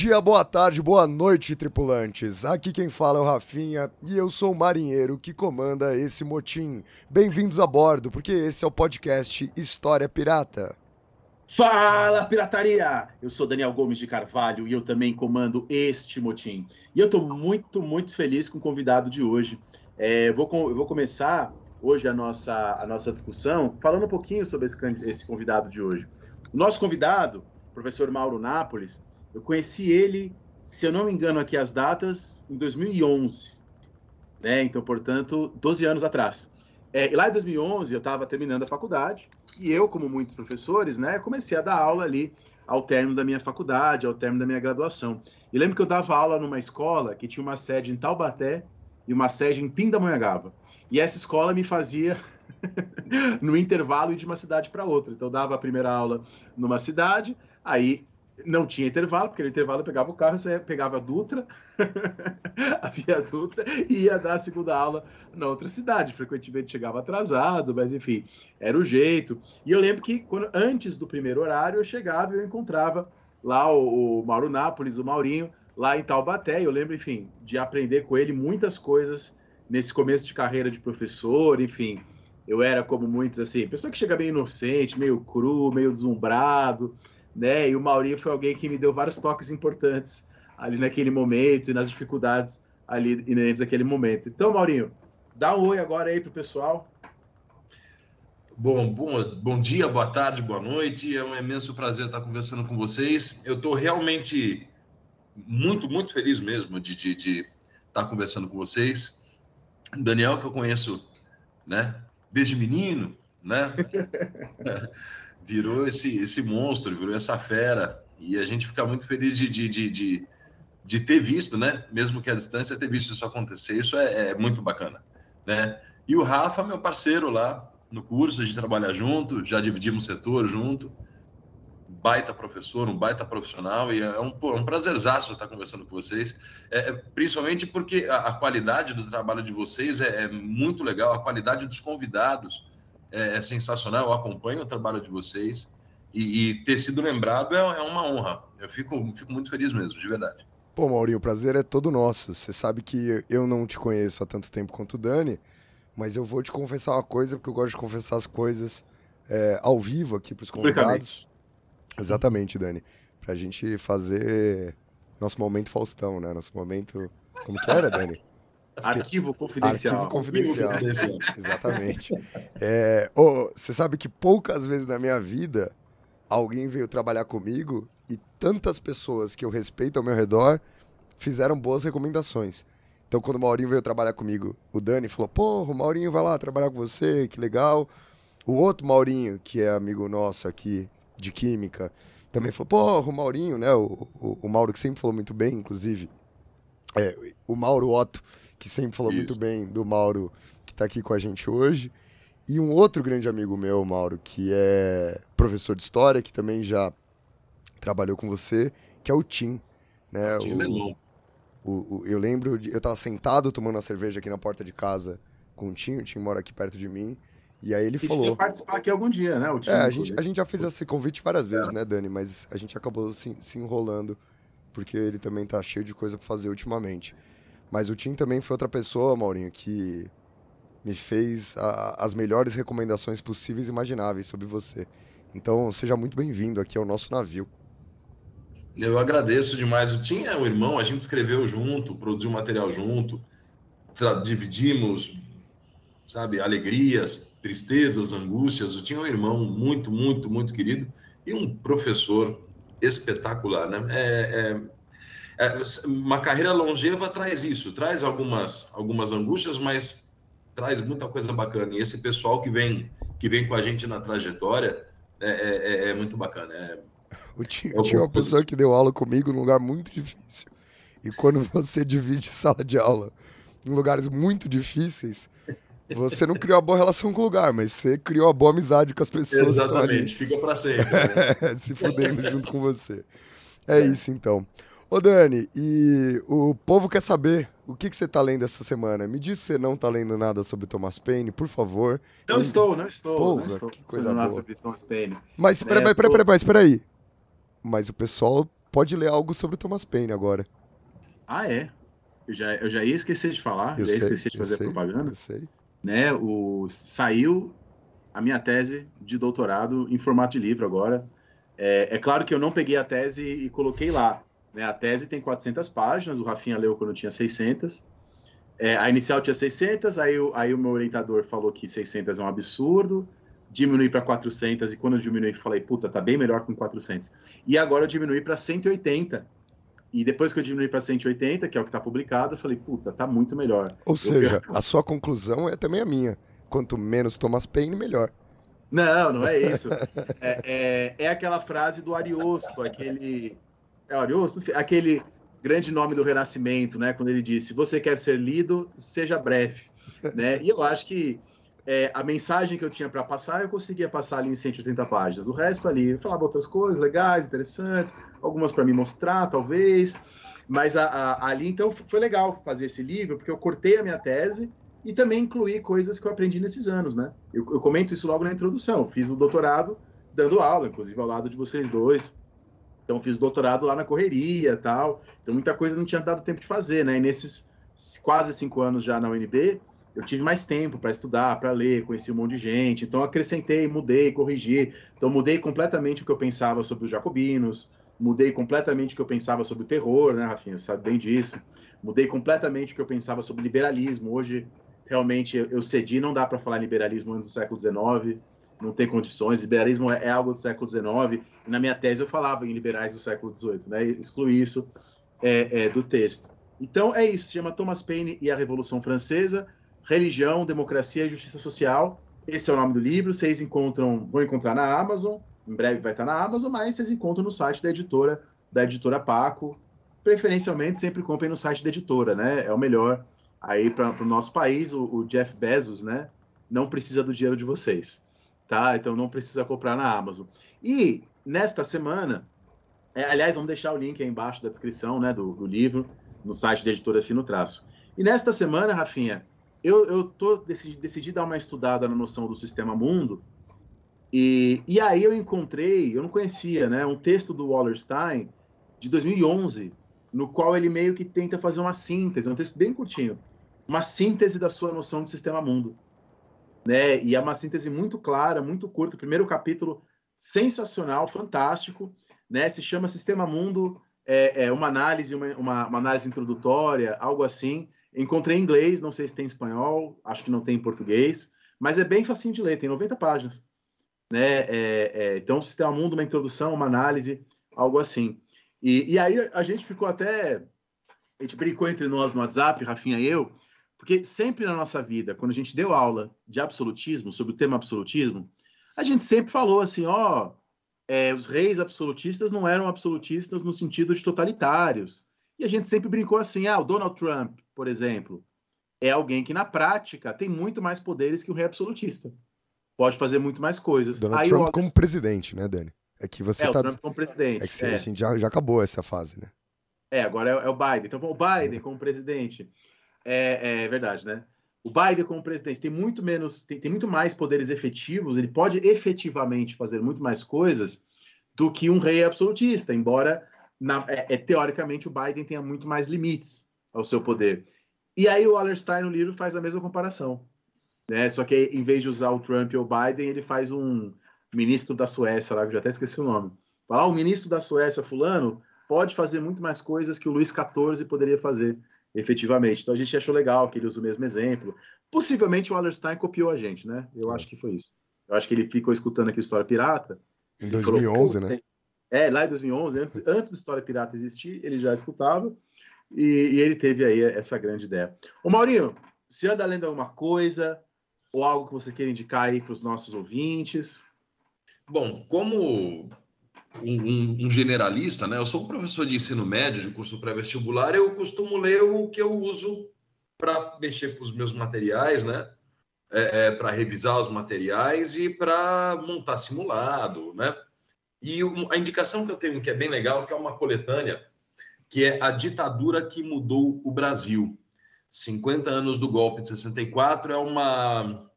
Dia, boa tarde, boa noite, tripulantes. Aqui quem fala é o Rafinha e eu sou o marinheiro que comanda esse motim. Bem-vindos a bordo, porque esse é o podcast História Pirata. Fala, pirataria! Eu sou Daniel Gomes de Carvalho e eu também comando este motim. E eu estou muito, muito feliz com o convidado de hoje. É, vou, eu vou começar hoje a nossa, a nossa discussão falando um pouquinho sobre esse, esse convidado de hoje. O nosso convidado, professor Mauro Nápoles, eu conheci ele, se eu não me engano aqui as datas, em 2011. Né? Então, portanto, 12 anos atrás. É, e lá em 2011 eu estava terminando a faculdade e eu, como muitos professores, né, comecei a dar aula ali ao término da minha faculdade, ao término da minha graduação. E lembro que eu dava aula numa escola que tinha uma sede em Taubaté e uma sede em Pindamonhangaba. E essa escola me fazia no intervalo de uma cidade para outra. Então eu dava a primeira aula numa cidade, aí não tinha intervalo, porque no intervalo eu pegava o carro, você pegava a Dutra, a Via Dutra, e ia dar a segunda aula na outra cidade. Frequentemente chegava atrasado, mas enfim, era o jeito. E eu lembro que quando, antes do primeiro horário eu chegava e eu encontrava lá o, o Mauro Nápoles, o Maurinho, lá em Taubaté. Eu lembro, enfim, de aprender com ele muitas coisas nesse começo de carreira de professor, enfim. Eu era como muitos, assim, pessoa que chega meio inocente, meio cru, meio deslumbrado né? E o Maurinho foi alguém que me deu vários toques importantes ali naquele momento e nas dificuldades ali inerentes àquele momento. Então, Maurinho, dá um oi agora aí pro pessoal. Bom, bom, bom dia, boa tarde, boa noite. É um imenso prazer estar conversando com vocês. Eu estou realmente muito, muito feliz mesmo de, de, de, estar conversando com vocês. Daniel, que eu conheço, né, desde menino, né? virou esse, esse monstro, virou essa fera. E a gente fica muito feliz de, de, de, de, de ter visto, né? Mesmo que a distância, ter visto isso acontecer. Isso é, é, muito bacana, né? E o Rafa, meu parceiro lá no curso, a gente trabalha junto, já dividimos setor junto. Baita professor, um baita profissional, e é um, pô, um prazerzaço estar conversando com vocês, é, é principalmente porque a, a, qualidade do trabalho de vocês é, é muito legal, a qualidade dos convidados, é, é sensacional. Eu acompanho o trabalho de vocês e, e ter sido lembrado é, é, uma honra. Eu fico, fico muito feliz mesmo, de verdade. Pô, Maurinho, o prazer é todo nosso. Você sabe que eu não te conheço há tanto tempo quanto o Dani, mas eu vou te confessar uma coisa, porque eu gosto de confessar as coisas é, ao vivo aqui para os convidados. Exatamente, Dani. Para a gente fazer nosso momento Faustão, né? Nosso momento. Como que era, Dani? Arquivo confidencial. Arquivo confidencial. Exatamente. É, oh, você sabe que poucas vezes na minha vida alguém veio trabalhar comigo e tantas pessoas que eu respeito ao meu redor fizeram boas recomendações. Então, quando o Maurinho veio trabalhar comigo, o Dani falou: Porra, o Maurinho vai lá trabalhar com você, que legal. O outro Maurinho, que é amigo nosso aqui de Química, também falou: Porra, o Maurinho, né? O, o, o Mauro, que sempre falou muito bem, inclusive. É, o Mauro Otto que sempre falou Isso. muito bem do Mauro, que está aqui com a gente hoje. E um outro grande amigo meu, Mauro, que é professor de história, que também já trabalhou com você, que é o Tim. Né? Tim o, o, o, eu lembro, de, eu estava sentado tomando uma cerveja aqui na porta de casa com o Tim, o Tim mora aqui perto de mim. E aí ele e falou. participar aqui algum dia, né? O Tim, é, a gente, a gente já fez esse convite várias vezes, é. né, Dani? Mas a gente acabou se, se enrolando, porque ele também tá cheio de coisa para fazer ultimamente. Mas o Tim também foi outra pessoa, Maurinho, que me fez a, as melhores recomendações possíveis e imagináveis sobre você. Então, seja muito bem-vindo aqui ao nosso navio. Eu agradeço demais. O Tim é o irmão, a gente escreveu junto, produziu material junto, dividimos, sabe, alegrias, tristezas, angústias. O Tim é um irmão muito, muito, muito querido e um professor espetacular, né? É, é uma carreira longeva traz isso, traz algumas, algumas angústias, mas traz muita coisa bacana. E esse pessoal que vem, que vem com a gente na trajetória, é, é, é muito bacana. É, eu tinha, eu tinha uma pessoa que deu aula comigo num lugar muito difícil. E quando você divide sala de aula em lugares muito difíceis, você não criou uma boa relação com o lugar, mas você criou uma boa amizade com as pessoas. Exatamente, fica para sempre. Né? Se fudendo junto com você. É, é, isso então. Ô Dani, e o povo quer saber o que, que você está lendo essa semana. Me diz se você não está lendo nada sobre Thomas Paine, por favor. Não Eu... estou, não estou. Porra, não estou que coisa boa. sobre Thomas Paine. Mas peraí, é, peraí, peraí, peraí, espera aí. Mas o pessoal pode ler algo sobre Thomas Paine agora. Ah, é? Eu já, eu já ia esquecer de falar, eu já ia sei, esquecer de fazer sei, propaganda. Eu sei. Né, o, saiu a minha tese de doutorado em formato de livro agora. É, é claro que eu não peguei a tese e coloquei lá. Né? A tese tem 400 páginas, o Rafinha leu quando tinha 600. É, a inicial tinha 600, aí, aí o meu orientador falou que 600 é um absurdo, diminui para 400, e quando eu diminui, falei, puta, tá bem melhor com 400. E agora eu diminui para 180. E depois que eu diminui para 180, que é o que está publicado, eu falei, puta, tá muito melhor. Ou seja, a sua conclusão é também a minha. Quanto menos Thomas Paine, melhor. Não, não é isso. é, é, é aquela frase do Ariosto, aquele. É Ariosto? Aquele grande nome do Renascimento, né? Quando ele disse: Você quer ser lido, seja breve. né? E eu acho que é, a mensagem que eu tinha para passar, eu conseguia passar ali em 180 páginas. O resto ali, eu falava outras coisas legais, interessantes, algumas para me mostrar, talvez. Mas a, a, ali, então, foi legal fazer esse livro, porque eu cortei a minha tese e também incluí coisas que eu aprendi nesses anos, né? Eu, eu comento isso logo na introdução. Fiz o doutorado dando aula, inclusive ao lado de vocês dois. Então, fiz doutorado lá na correria tal. Então, muita coisa não tinha dado tempo de fazer, né? E nesses quase cinco anos já na UNB, eu tive mais tempo para estudar, para ler, conheci um monte de gente. Então, acrescentei, mudei, corrigi. Então, mudei completamente o que eu pensava sobre os jacobinos, mudei completamente o que eu pensava sobre o terror, né, Rafinha? Você sabe bem disso. Mudei completamente o que eu pensava sobre liberalismo. Hoje, realmente, eu cedi, não dá para falar liberalismo antes do século XIX, não tem condições. Liberalismo é, algo do século XIX. Na minha tese eu falava em liberais do século XVIII, né? Excluí isso é, é, do texto. Então, é isso. Se chama Thomas Paine e a Revolução Francesa, Religião, Democracia e Justiça Social. Esse é o nome do livro. Vocês encontram, vão encontrar na Amazon em breve vai estar na Amazon, mas vocês encontram no site da editora, da editora Paco. Preferencialmente, sempre comprem no site da editora, né? É o melhor aí para o nosso país. O, o, Jeff Bezos, né? Não precisa do dinheiro de vocês, tá? Então não precisa comprar na Amazon. E nesta semana, é, aliás, vamos deixar o link aí embaixo da descrição, né? Do, do livro, no site da editora Fino Traço. E nesta semana, Rafinha, eu, eu tô decidi, decidi dar uma estudada na noção do sistema mundo e, e aí eu encontrei, eu não conhecia, né, um texto do Wallerstein de 2011, no qual ele meio que tenta fazer uma síntese, é um texto bem curtinho, uma síntese da sua noção de sistema mundo, né? E é uma síntese muito clara, muito curta. O primeiro capítulo sensacional, fantástico, né? Se chama Sistema Mundo, é, é uma análise, uma, uma, uma, análise introdutória, algo assim. Encontrei em inglês, não sei se tem em espanhol, acho que não tem em português, mas é bem facinho de ler, tem 90 páginas né? É, é, então, Sistema Mundo, uma introdução, uma análise, algo assim. E, e aí a gente ficou até. A gente brincou entre nós no WhatsApp, Rafinha e eu, porque sempre na nossa vida, quando a gente deu aula de absolutismo, sobre o tema absolutismo, a gente sempre falou assim: ó, é, os reis absolutistas não eram absolutistas no sentido de totalitários. E a gente sempre brincou assim: ah, o Donald Trump, por exemplo, é alguém que na prática tem muito mais poderes que o rei absolutista pode fazer muito mais coisas. Donald Aí, Trump como presidente, né, Dani? É que você é, tá... o Trump como presidente. É que é. a gente já, já acabou essa fase, né? É, agora é, é o Biden. Então, o Biden como presidente. É, é, verdade, né? O Biden como presidente tem muito menos, tem, tem muito mais poderes efetivos, ele pode efetivamente fazer muito mais coisas do que um rei absolutista, embora na, é, é, teoricamente o Biden tenha muito mais limites ao seu poder. E aí o Wallerstein no livro faz a mesma comparação. Né? Só que em vez de usar o Trump ou o Biden, ele faz um ministro da Suécia lá, que eu já até esqueci o nome. Falar, ah, o ministro da Suécia, fulano, pode fazer muito mais coisas que o Luiz XIV poderia fazer, efetivamente. Então a gente achou legal que ele usa o mesmo exemplo. Possivelmente o Wallerstein copiou a gente, né? Eu é. acho que foi isso. Eu acho que ele ficou escutando aqui História Pirata. Em 2011, falou, né? É, lá em 2011, antes, antes do História Pirata existir, ele já escutava. E, e ele teve aí essa grande ideia. Ô Maurinho, se anda lendo alguma coisa, ou algo que você queira indicar aí para os nossos ouvintes? Bom, como um, um, generalista, né? Eu sou professor de ensino médio, de curso pré-vestibular, eu costumo ler o que eu uso para mexer com os meus materiais, né? É, é, para revisar os materiais e para montar simulado, né? E a indicação que eu tenho, que é bem legal, que é uma coletânea, que é A Ditadura que Mudou o Brasil. 50 anos do golpe de 64 é uma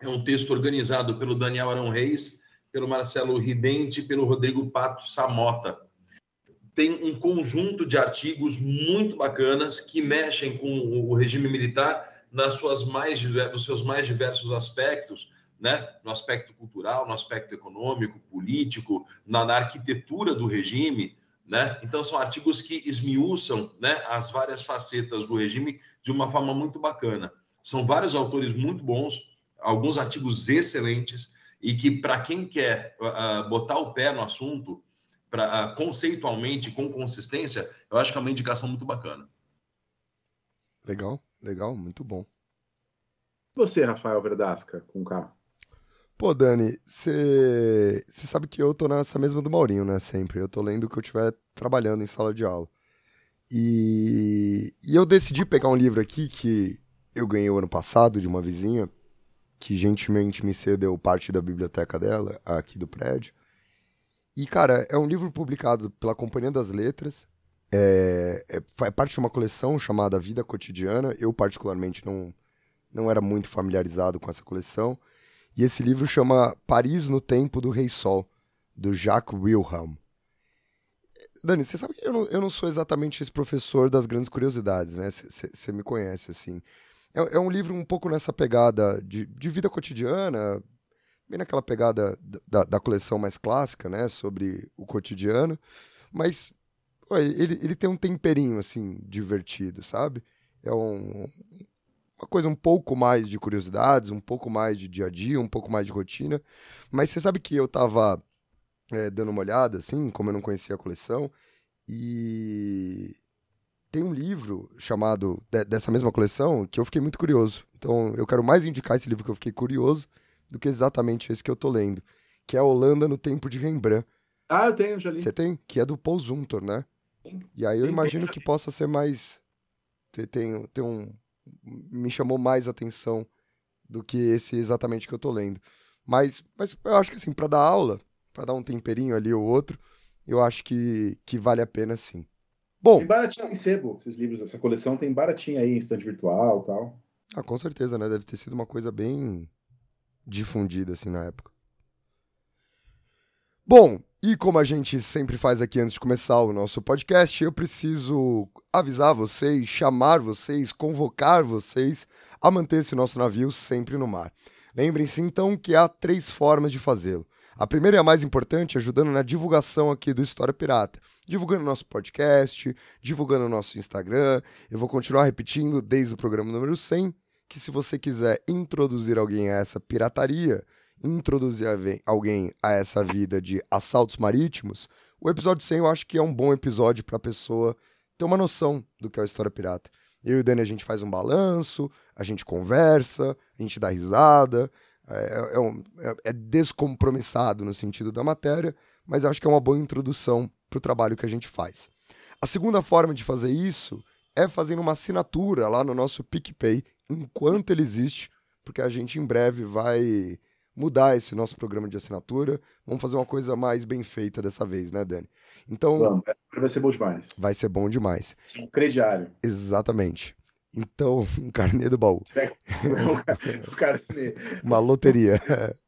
é um texto organizado pelo Daniel Arão Reis, pelo Marcelo Ridente e pelo Rodrigo Pato Samota. Tem um conjunto de artigos muito bacanas que mexem com o regime militar nas suas mais nos seus mais diversos aspectos, né? No aspecto cultural, no aspecto econômico, político, na, na arquitetura do regime, né? Então são artigos que esmiuçam, né, as várias facetas do regime de uma forma muito bacana. São vários autores muito bons, alguns artigos excelentes e que, para quem quer uh, botar o pé no assunto, pra, uh, conceitualmente, com consistência, eu acho que é uma indicação muito bacana. Legal, legal, muito bom. Você, Rafael Verdasca, com K. Pô, Dani, você sabe que eu tô nessa mesma do Maurinho, né? Sempre. Eu tô lendo o que eu estiver trabalhando em sala de aula. E, e eu decidi pegar um livro aqui que eu ganhei o ano passado de uma vizinha, que gentilmente me cedeu parte da biblioteca dela, aqui do prédio. E, cara, é um livro publicado pela Companhia das Letras. É, é, é parte de uma coleção chamada Vida Cotidiana. Eu, particularmente, não, não era muito familiarizado com essa coleção. E esse livro chama Paris no Tempo do Rei Sol, do Jacques Wilhelm. Dani, você sabe que eu não, eu não sou exatamente esse professor das grandes curiosidades, né? Você me conhece, assim. É, é, um livro um pouco nessa pegada de, de vida cotidiana, bem naquela pegada da, da, coleção mais clássica, né, sobre o cotidiano, mas ele, ele tem um temperinho, assim, divertido, sabe? É um, uma coisa um pouco mais de curiosidades, um pouco mais de dia a dia, um pouco mais de rotina, mas você sabe que eu tava é, dando uma olhada, assim, como eu não conhecia a coleção, e tem um livro chamado de, dessa mesma coleção que eu fiquei muito curioso. Então eu quero mais indicar esse livro que eu fiquei curioso do que exatamente esse que eu tô lendo, que é Holanda no Tempo de Rembrandt. Ah, eu tenho, já li. Você tem? Que é do Paul Zuntor, né? Sim. E aí eu Sim, imagino que possa ser mais. Tem, tem, tem um. Me chamou mais atenção do que esse exatamente que eu tô lendo. Mas, mas eu acho que assim, para dar aula, para dar um temperinho ali ou outro, eu acho que, que vale a pena sim. Bom. Tem baratinho em sebo, esses livros, essa coleção tem baratinho aí em estante virtual tal. Ah, com certeza, né? Deve ter sido uma coisa bem difundida, assim, na época. Bom, e como a gente sempre faz aqui antes de começar o nosso podcast, eu preciso avisar vocês, chamar vocês, convocar vocês a manter esse nosso navio sempre no mar. Lembrem-se então que há três formas de fazê-lo. A primeira e a mais importante, ajudando na divulgação aqui do História Pirata. Divulgando nosso podcast, divulgando nosso Instagram. Eu vou continuar repetindo desde o programa número 100 que se você quiser introduzir alguém a essa pirataria, introduzir alguém a essa vida de assaltos marítimos, o episódio 100 eu acho que é um bom episódio para a pessoa ter uma noção do que é a história pirata. Eu e o Dani a gente faz um balanço, a gente conversa, a gente dá risada, é, é, um, é, é, descompromissado no sentido da matéria, mas acho que é uma boa introdução para o trabalho que a gente faz. A segunda forma de fazer isso é fazendo uma assinatura lá no nosso PicPay, enquanto ele existe, porque a gente em breve vai mudar esse nosso programa de assinatura. Vamos fazer uma coisa mais bem feita dessa vez, né, Dani? Então. Vamos, vai ser bom demais. Vai ser bom demais. Sim, crediário. Exatamente. Então, um carnê do baú. um carnê. Uma loteria.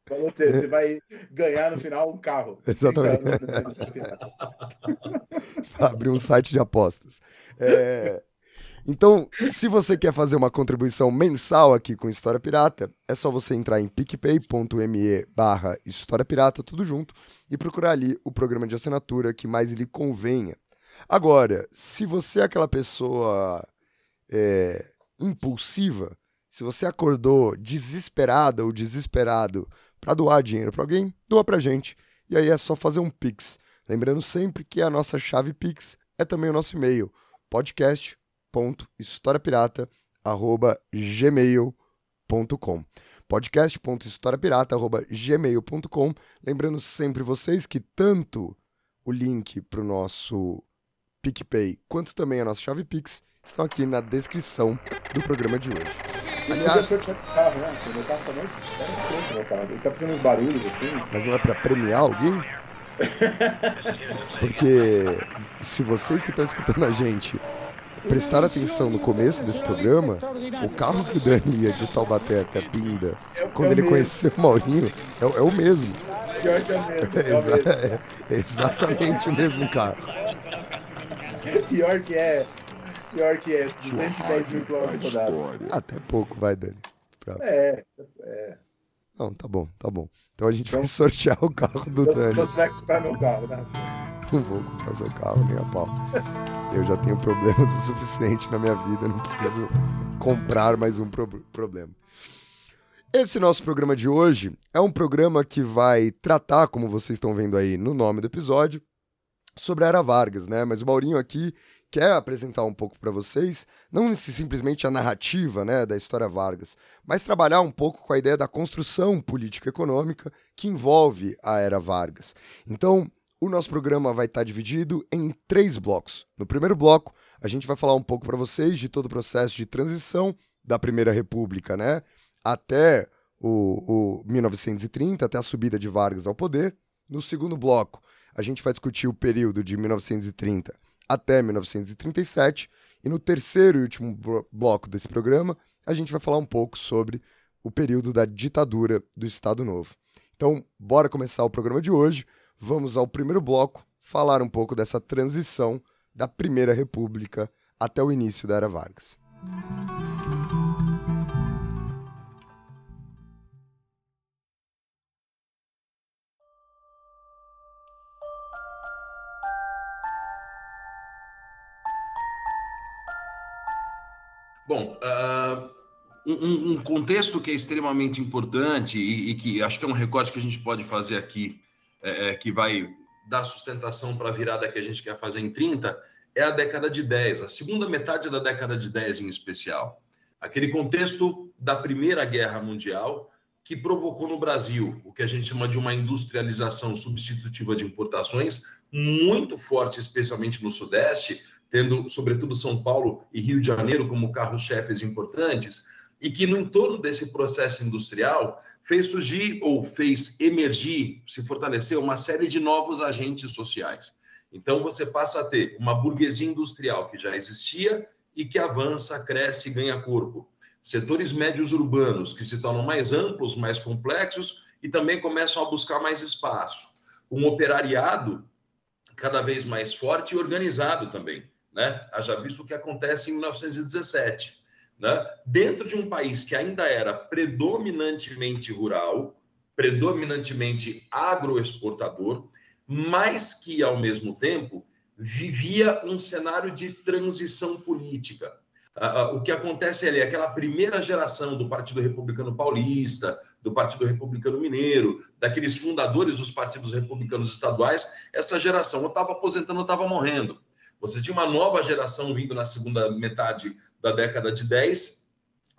Uma loteria. Você vai ganhar no final um carro. Exatamente. Abrir um site de apostas. É... Então, se você quer fazer uma contribuição mensal aqui com História Pirata, é só você entrar em picpay.me barra História Pirata, tudo junto, e procurar ali o programa de assinatura que mais lhe convenha. Agora, se você é aquela pessoa é, impulsiva, se você acordou desesperada ou desesperado para doar dinheiro para alguém, doa para gente. E aí é só fazer um Pix. Lembrando sempre que a nossa chave Pix é também o nosso e-mail, podcast.historiapirata.gmail.com. podcast.historiapirata.gmail.com. Lembrando sempre vocês que tanto o link para o nosso PicPay quanto também a nossa chave Pix estão aqui na descrição do programa de hoje. Aliás, o carro, né? Meu carro tá mais, mais pronto, meu carro. Ele tá fazendo uns barulhos assim. Mas não é para premiar alguém? Porque se vocês que estão escutando a gente prestaram atenção no começo desse programa, o carro que o Dani ia de Taubaté até Pinda, É, quando é o ele mesmo. conheceu o Maurinho, é, o- é o mesmo. Pior que é o mesmo. É, mesmo. exa- é exatamente o mesmo carro. Pior que é. Pior que é. Sua 210 mil quilômetros rodados. história. Até pouco, vai, Dani. Pra- É. Não, tá bom, tá bom. Então a gente vai sortear o carro do Você, Dani. você vai comprar meu carro, né? Não vou comprar seu carro nem a pau. Eu já tenho problemas o suficiente na minha vida, não preciso comprar mais um pro- problema. Esse nosso programa de hoje é um programa que vai tratar, como vocês estão vendo aí no nome do episódio, sobre a Era Vargas, né? Mas o Maurinho aqui quer apresentar um pouco para vocês, não simplesmente a narrativa, né, da história Vargas, mas trabalhar um pouco com a ideia da construção política econômica que envolve a Era Vargas. Então, o nosso programa vai estar dividido em três blocos. No primeiro bloco, a gente vai falar um pouco para vocês de todo o processo de transição da Primeira República, né, até o, o 1930, até a subida de Vargas ao poder. No segundo bloco, a gente vai discutir o período de 1930 até 1937. E no terceiro e último blo- bloco desse programa, a gente vai falar um pouco sobre o período da ditadura do Estado Novo. Então, bora começar o programa de hoje. Vamos ao primeiro bloco, falar um pouco dessa transição da Primeira República até o início da Era Vargas. Um- um, contexto que é extremamente importante e, e que acho que é um recorte que a gente pode fazer aqui, é, é, que vai dar sustentação para a virada que a gente quer fazer em 30, é a década de 10, a segunda metade da década de 10 em especial. Aquele contexto da Primeira Guerra Mundial que provocou no Brasil o que a gente chama de uma industrialização substitutiva de importações muito forte, especialmente no Sudeste, tendo sobretudo São Paulo e Rio de Janeiro como carros-chefes importantes, e que no entorno desse processo industrial fez surgir ou fez emergir, se fortalecer uma série de novos agentes sociais. Então você passa a ter uma burguesia industrial que já existia e que avança, cresce e ganha corpo. Setores médios urbanos que se tornam mais amplos, mais complexos e também começam a buscar mais espaço. Um operariado cada vez mais forte e organizado também né? Haja visto o que acontece em 1917, né? Dentro de um país que ainda era predominantemente rural, predominantemente agroexportador, mas que ao mesmo tempo vivia um cenário de transição política. Ah, ah, o que acontece ali é aquela primeira geração do Partido Republicano Paulista, do Partido Republicano Mineiro, daqueles fundadores dos partidos republicanos estaduais, essa geração ou estava aposentando ou estava morrendo. Você tinha uma nova geração vindo na segunda metade da década de 10,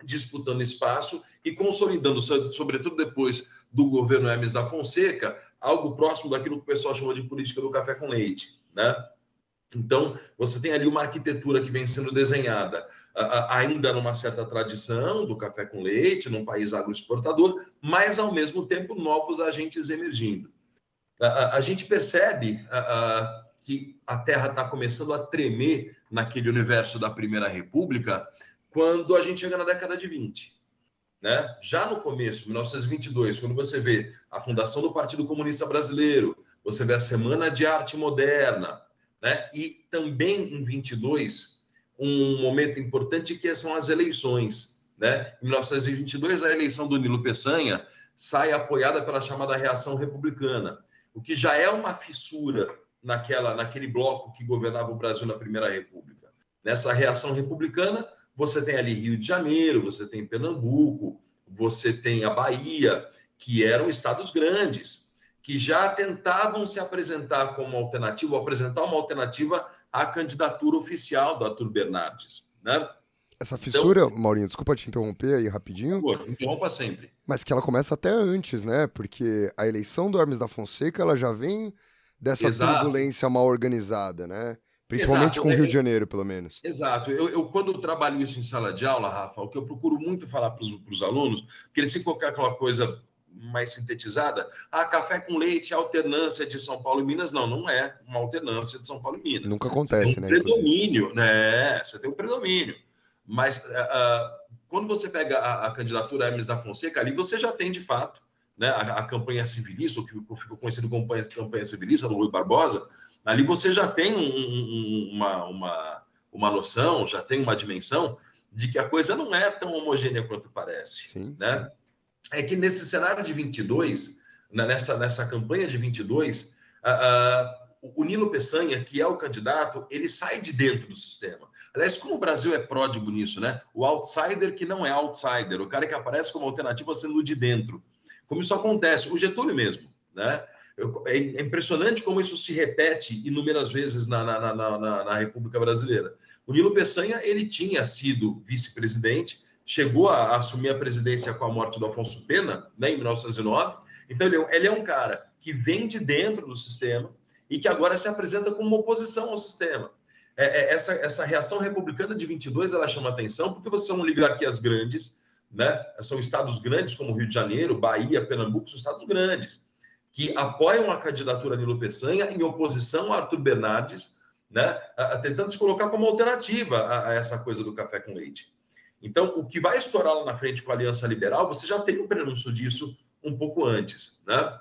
disputando espaço e consolidando, so- sobretudo depois do governo Hermes da Fonseca, algo próximo daquilo que o pessoal chama de política do café com leite, né? Então, você tem ali uma arquitetura que vem sendo desenhada ainda numa certa tradição do café com leite, num país agroexportador, mas, ao mesmo tempo, novos agentes emergindo. A, gente percebe que a Terra está começando a tremer naquele universo da Primeira República quando a gente chega na década de 20. Né? Já no começo, 1922, quando você vê a fundação do Partido Comunista Brasileiro, você vê a Semana de Arte Moderna, né? e também em 22, um momento importante que são as eleições. Né? Em 1922, a eleição do Nilo Peçanha sai apoiada pela chamada reação republicana, o que já é uma fissura naquela, naquele bloco que governava o Brasil na Primeira República. Nessa reação republicana, você tem ali Rio de Janeiro, você tem Pernambuco, você tem a Bahia, que eram estados grandes, que já tentavam se apresentar como alternativa, apresentar uma alternativa à candidatura oficial do Arthur Bernardes. Né? Essa fissura, então, Maurinho, desculpa te interromper aí rapidinho. Pô, interrompa sempre. Mas que ela começa até antes, né? Porque a eleição do Hermes da Fonseca, ela já vem dessa Exato. turbulência mal organizada, né? Principalmente Exato. com o Rio de Janeiro, pelo menos. Exato. Eu, eu, quando eu trabalho isso em sala de aula, Rafa, o que eu procuro muito falar para os alunos, que eles se colocar aquela coisa mais sintetizada, ah, café com leite, alternância de São Paulo e Minas. Não, não é uma alternância de São Paulo e Minas. Nunca acontece, você tem um né? Predomínio, inclusive. né? Você tem um predomínio. Mas uh, quando você pega a, a, candidatura Hermes da Fonseca, ali você já tem, de fato, né, a, a campanha civilista, o que ficou conhecido como campanha, campanha civilista do Rui Barbosa, ali você já tem um, um, uma, uma, uma noção, já tem uma dimensão de que a coisa não é tão homogênea quanto parece. Sim, né? Sim. É que nesse cenário de 22, né, nessa, nessa campanha de 22, uh, uh, o Nilo Peçanha, que é o candidato, ele sai de dentro do sistema. Aliás, como o Brasil é pródigo nisso, né? O outsider que não é outsider, o cara que aparece como alternativa sendo de dentro. Como isso acontece, o Getúlio mesmo, né? É impressionante como isso se repete inúmeras vezes na, na, na, na, na República Brasileira. O Nilo Peçanha, ele tinha sido vice-presidente, chegou a assumir a presidência com a morte do Afonso Pena, né, em 1909. Então, ele, é ele é um cara que vem de dentro do sistema e que agora se apresenta como uma oposição ao sistema. É, é, essa, essa reação republicana de 22 ela chama atenção porque você são oligarquias grandes, né? São estados grandes como Rio de Janeiro, Bahia, Pernambuco, são estados grandes que apoiam a candidatura Nilo Peçanha em oposição a Arthur Bernardes, né, tentando se colocar como alternativa a, essa coisa do café com leite. Então, o que vai estourar lá na frente com a Aliança Liberal, você já tem um prenúncio disso um pouco antes, né?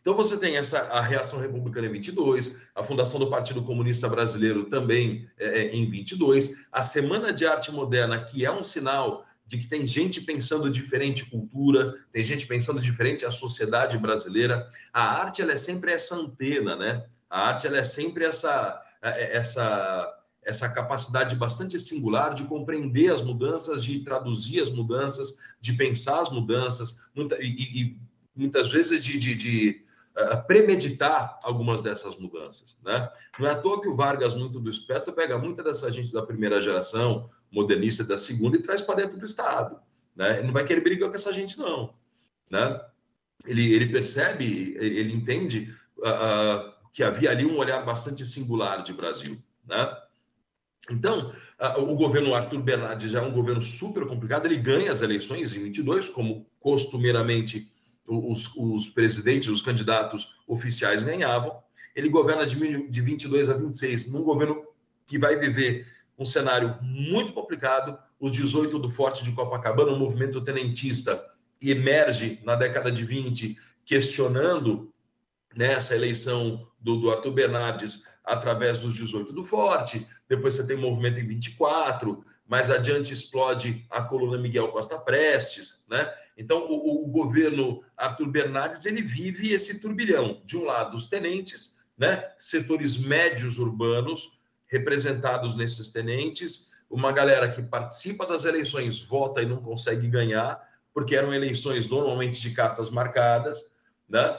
Então você tem essa a reação republicana em 22, a fundação do Partido Comunista Brasileiro também é, é em 22, a Semana de Arte Moderna, que é um sinal de que tem gente pensando diferente cultura, tem gente pensando diferente a sociedade brasileira. A arte ela é sempre essa antena, né? A arte ela é sempre essa é, essa essa capacidade bastante singular de compreender as mudanças, de traduzir as mudanças, de pensar as mudanças, muita, e, e, muitas vezes de, de, de premeditar algumas dessas mudanças. Né? Não é à toa que o Vargas, muito do esperto, pega muita dessa gente da primeira geração, modernista da segunda e traz para dentro do Estado. Né? Ele não vai querer brigar com essa gente, não. Né? Ele, ele percebe, ele entende uh, que havia ali um olhar bastante singular de Brasil. Né? Então, o governo Arthur Bernardes já é um governo super complicado, ele ganha as eleições em 22, como costumeiramente os, os presidentes, os candidatos oficiais ganhavam. Ele governa de, de 22 a 26, num governo que vai viver um cenário muito complicado. Os 18 do Forte de Copacabana, o movimento tenentista, emerge na década de 20, questionando nessa né, eleição do, do Arthur Bernardes através dos 18 do Forte. Depois você tem o movimento em 24, mais adiante explode a coluna Miguel Costa Prestes, né? Então, o, o, governo Arthur Bernardes ele vive esse turbilhão. De um lado, os tenentes, né? setores médios urbanos, representados nesses tenentes, uma galera que participa das eleições, vota e não consegue ganhar, porque eram eleições normalmente de cartas marcadas, né?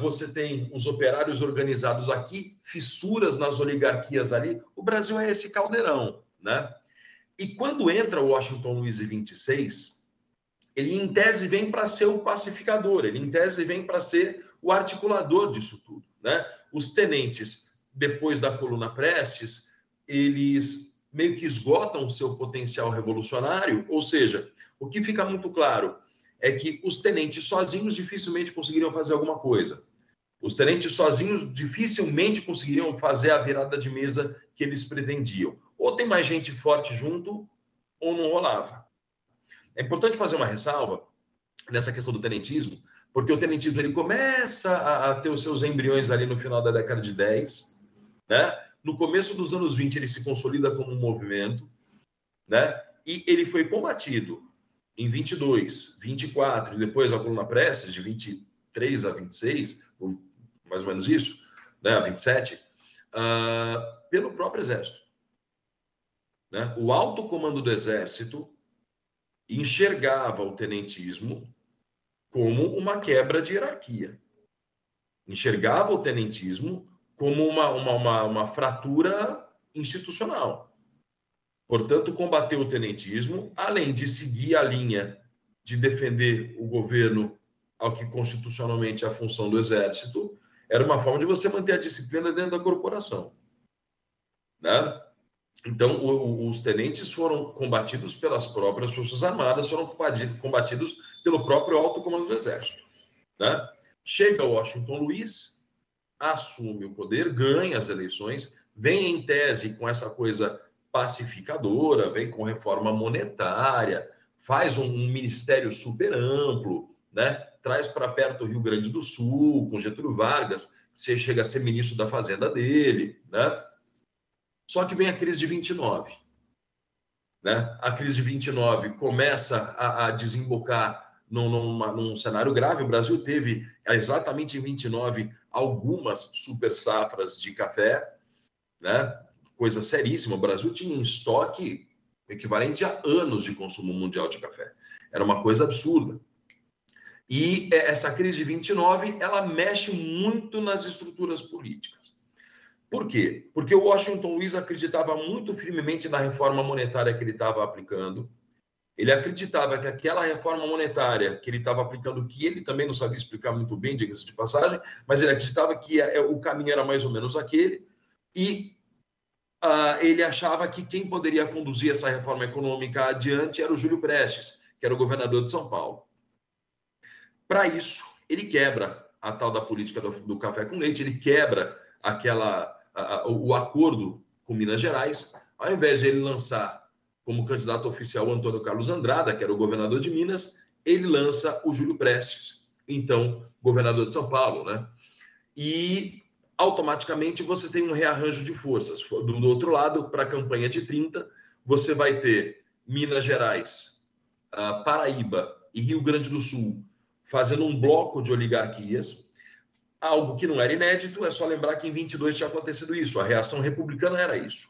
Você tem os operários organizados aqui, fissuras nas oligarquias ali. O Brasil é esse caldeirão, né? E quando entra Washington Luiz 26, ele em tese vem para ser o pacificador, ele em tese vem para ser o articulador disso tudo, né? Os tenentes depois da coluna Prestes, eles meio que esgotam o seu potencial revolucionário, ou seja, o que fica muito claro é que os tenentes sozinhos dificilmente conseguiriam fazer alguma coisa. Os tenentes sozinhos dificilmente conseguiriam fazer a virada de mesa que eles pretendiam. Ou tem mais gente forte junto, ou não rolava. É importante fazer uma ressalva nessa questão do tenentismo, porque o tenentismo ele começa a, a ter os seus embriões ali no final da década de 10, né? No começo dos anos 20, ele se consolida como um movimento, né? e ele foi combatido em 22, 24, e depois a coluna Prestes, de 23 a 26, mais ou menos isso, né? a 27, uh, ah, pelo próprio Exército. Né? O alto comando do Exército enxergava o tenentismo como uma quebra de hierarquia. Enxergava o tenentismo como uma, uma, uma, uma fratura institucional. Portanto, combateu o tenentismo, além de seguir a linha de defender o governo ao que constitucionalmente é a função do exército, era uma forma de você manter a disciplina dentro da corporação. Né? Então, o, os tenentes foram combatidos pelas próprias Forças Armadas, foram combatidos pelo próprio alto comando do Exército. Né? Chega Washington Luiz, assume o poder, ganha as eleições, vem em tese com essa coisa pacificadora, vem com reforma monetária, faz um, um ministério super amplo, né? traz para perto o Rio Grande do Sul, com Getúlio Vargas, você chega a ser ministro da Fazenda dele, né? Só que vem a crise de 29. Né? A crise de 29 começa a, a desembocar num, num cenário grave. O Brasil teve exatamente em 29 algumas super safras de café, né? coisa seríssima. O Brasil tinha em estoque equivalente a anos de consumo mundial de café. Era uma coisa absurda. E essa crise de 29, ela mexe muito nas estruturas políticas. Por quê? Porque o Washington Luiz acreditava muito firmemente na reforma monetária que ele estava aplicando. Ele acreditava que aquela reforma monetária que ele estava aplicando, que ele também não sabia explicar muito bem, diga-se de passagem, mas ele acreditava que é, o caminho era mais ou menos aquele, e uh, ele achava que quem poderia conduzir essa reforma econômica adiante era o Júlio Prestes, que era o governador de São Paulo. Para isso, ele quebra a tal da política do, do café com leite, ele quebra aquela o acordo com Minas Gerais, ao invés de ele lançar como candidato oficial o Antônio Carlos Andrada, que era o governador de Minas, ele lança o Júlio Prestes, então governador de São Paulo, né? E automaticamente você tem um rearranjo de forças. Do, outro lado, para a campanha de 30, você vai ter Minas Gerais, uh, Paraíba e Rio Grande do Sul fazendo um bloco de oligarquias, algo que não era inédito, é só lembrar que em 22 tinha acontecido isso, a reação republicana era isso.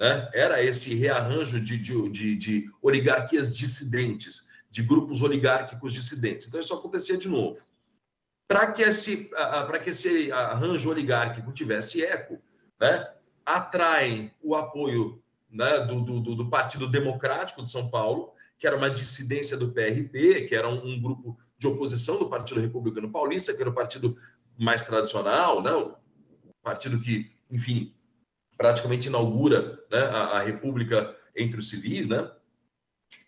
Né? Era esse rearranjo de, de, de, de oligarquias dissidentes, de grupos oligárquicos dissidentes. Então, isso acontecia de novo. Para que, esse, que esse arranjo oligárquico tivesse eco, né? atraem o apoio né, do, do, do, Partido Democrático de São Paulo, que era uma dissidência do PRP, que era um, um grupo de oposição do Partido Republicano Paulista, que era o partido mais tradicional, né? o partido que, enfim, praticamente inaugura né, a, a, República entre os civis, né?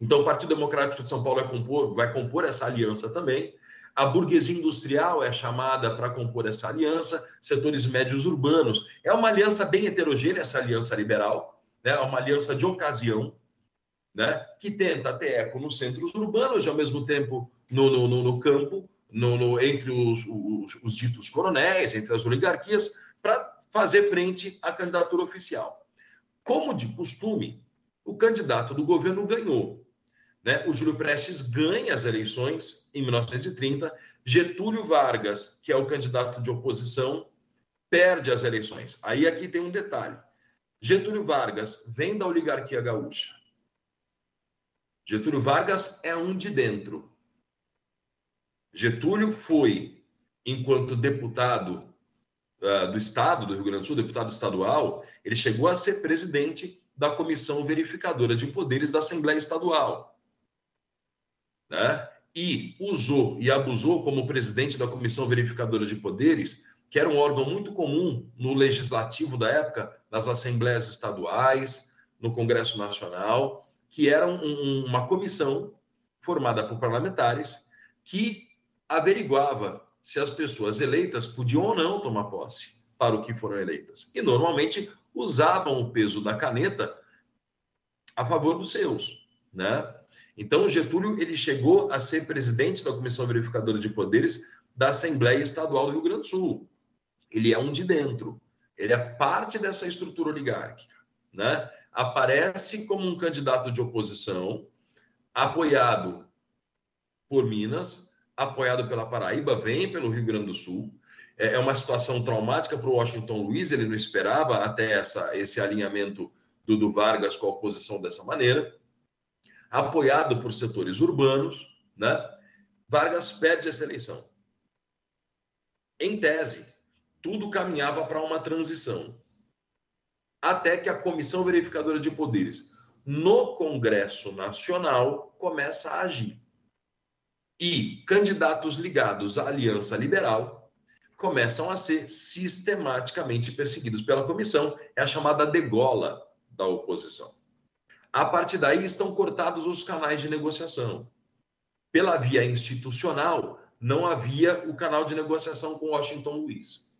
Então, o Partido Democrático de São Paulo vai compor, vai compor essa aliança também. A burguesia industrial é chamada para compor essa aliança, setores médios urbanos. É uma aliança bem heterogênea, essa aliança liberal, né? é uma aliança de ocasião, né? que tenta ter eco nos centros urbanos e, ao mesmo tempo, no, no, no campo, no, no, entre os, os, os, ditos coronéis, entre as oligarquias, para fazer frente à candidatura oficial. Como de costume, o candidato do governo ganhou. Né? O Júlio Prestes ganha as eleições em 1930, Getúlio Vargas, que é o candidato de oposição, perde as eleições. Aí aqui tem um detalhe. Getúlio Vargas vem da oligarquia gaúcha. Getúlio Vargas é um de dentro. Getúlio foi, enquanto deputado uh, do Estado do Rio Grande do Sul, deputado estadual, ele chegou a ser presidente da Comissão Verificadora de Poderes da Assembleia Estadual. Né? E usou e abusou como presidente da Comissão Verificadora de Poderes, que era um órgão muito comum no legislativo da época, nas assembleias estaduais, no Congresso Nacional, que era um, um, uma comissão formada por parlamentares que averiguava se as pessoas eleitas podiam ou não tomar posse para o que foram eleitas. E normalmente usavam o peso da caneta a favor dos seus, né? Então Getúlio ele chegou a ser presidente da Comissão Verificadora de Poderes da Assembleia Estadual do Rio Grande do Sul. Ele é um de dentro. Ele é parte dessa estrutura oligárquica, né? Aparece como um candidato de oposição, apoiado por Minas, apoiado pela Paraíba, vem pelo Rio Grande do Sul. É, é uma situação traumática para o Washington Luiz, ele não esperava até essa, esse alinhamento do, do Vargas com a oposição dessa maneira. Apoiado por setores urbanos, né? Vargas perde essa eleição. Em tese, tudo caminhava para uma transição. Até que a Comissão Verificadora de Poderes, no Congresso Nacional começa a agir. E candidatos ligados à Aliança Liberal começam a ser sistematicamente perseguidos pela comissão. É a chamada degola da oposição. A partir daí estão cortados os canais de negociação. Pela via institucional, não havia o canal de negociação com Washington Luiz.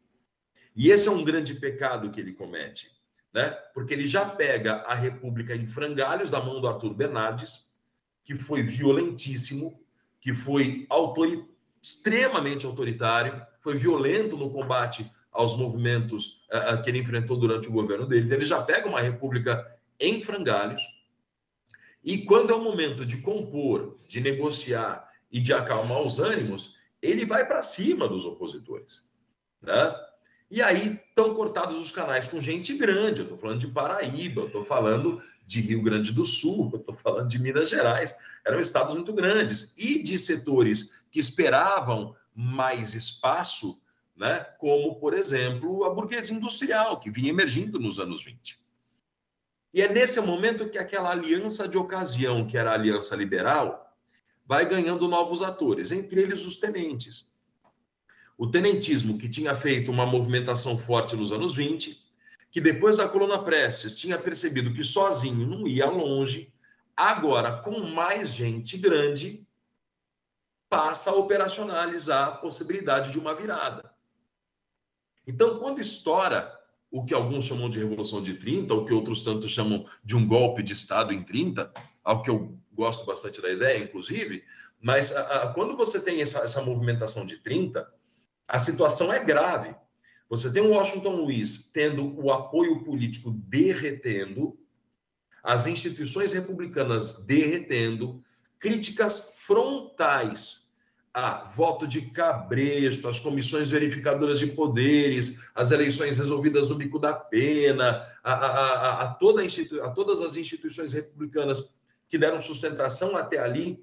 E esse é um grande pecado que ele comete, né? Porque ele já pega a República em frangalhos da mão do Arthur Bernardes, que foi violentíssimo, que foi autori extremamente autoritário, foi violento no combate aos movimentos uh, que ele enfrentou durante o governo dele. Então, ele já pega uma república em frangalhos. E quando é o momento de compor, de negociar e de acalmar os ânimos, ele vai para cima dos opositores. Né? E aí estão cortados os canais com gente grande. Eu estou falando de Paraíba, eu estou falando de Rio Grande do Sul, eu estou falando de Minas Gerais. Eram estados muito grandes e de setores que esperavam mais espaço, né? como, por exemplo, a burguesia industrial, que vinha emergindo nos anos 20. E é nesse momento que aquela aliança de ocasião, que era a aliança liberal, vai ganhando novos atores, entre eles os tenentes. O tenentismo, que tinha feito uma movimentação forte nos anos 20, que depois da coluna Prestes tinha percebido que sozinho não ia longe, agora com mais gente grande, passa a operacionalizar a possibilidade de uma virada. Então, quando estoura o que alguns chamam de Revolução de 30, o que outros tantos chamam de um golpe de Estado em 30, ao que eu gosto bastante da ideia, inclusive, mas a, a, quando você tem essa, essa movimentação de 30, a situação é grave. Você tem o Washington Luiz tendo o apoio político derretendo, as instituições republicanas derretendo, críticas frontais a voto de cabresto, as comissões verificadoras de poderes, as eleições resolvidas no bico da pena, a, a, a, toda a, todas as instituições republicanas que deram sustentação até ali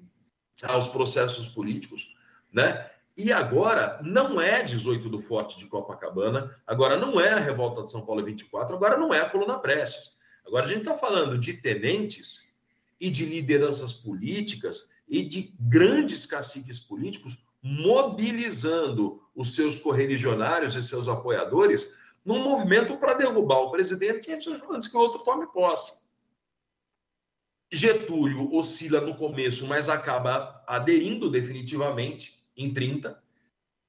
aos processos políticos, né? E agora não é 18 do Forte de Copacabana, agora não é a Revolta de São Paulo 24, agora não é a Coluna Prestes. Agora a gente está falando de tenentes e de lideranças políticas e de grandes caciques políticos mobilizando os seus correligionários e seus apoiadores num movimento para derrubar o presidente antes que o outro tome posse. Getúlio oscila no começo, mas acaba aderindo definitivamente em 30,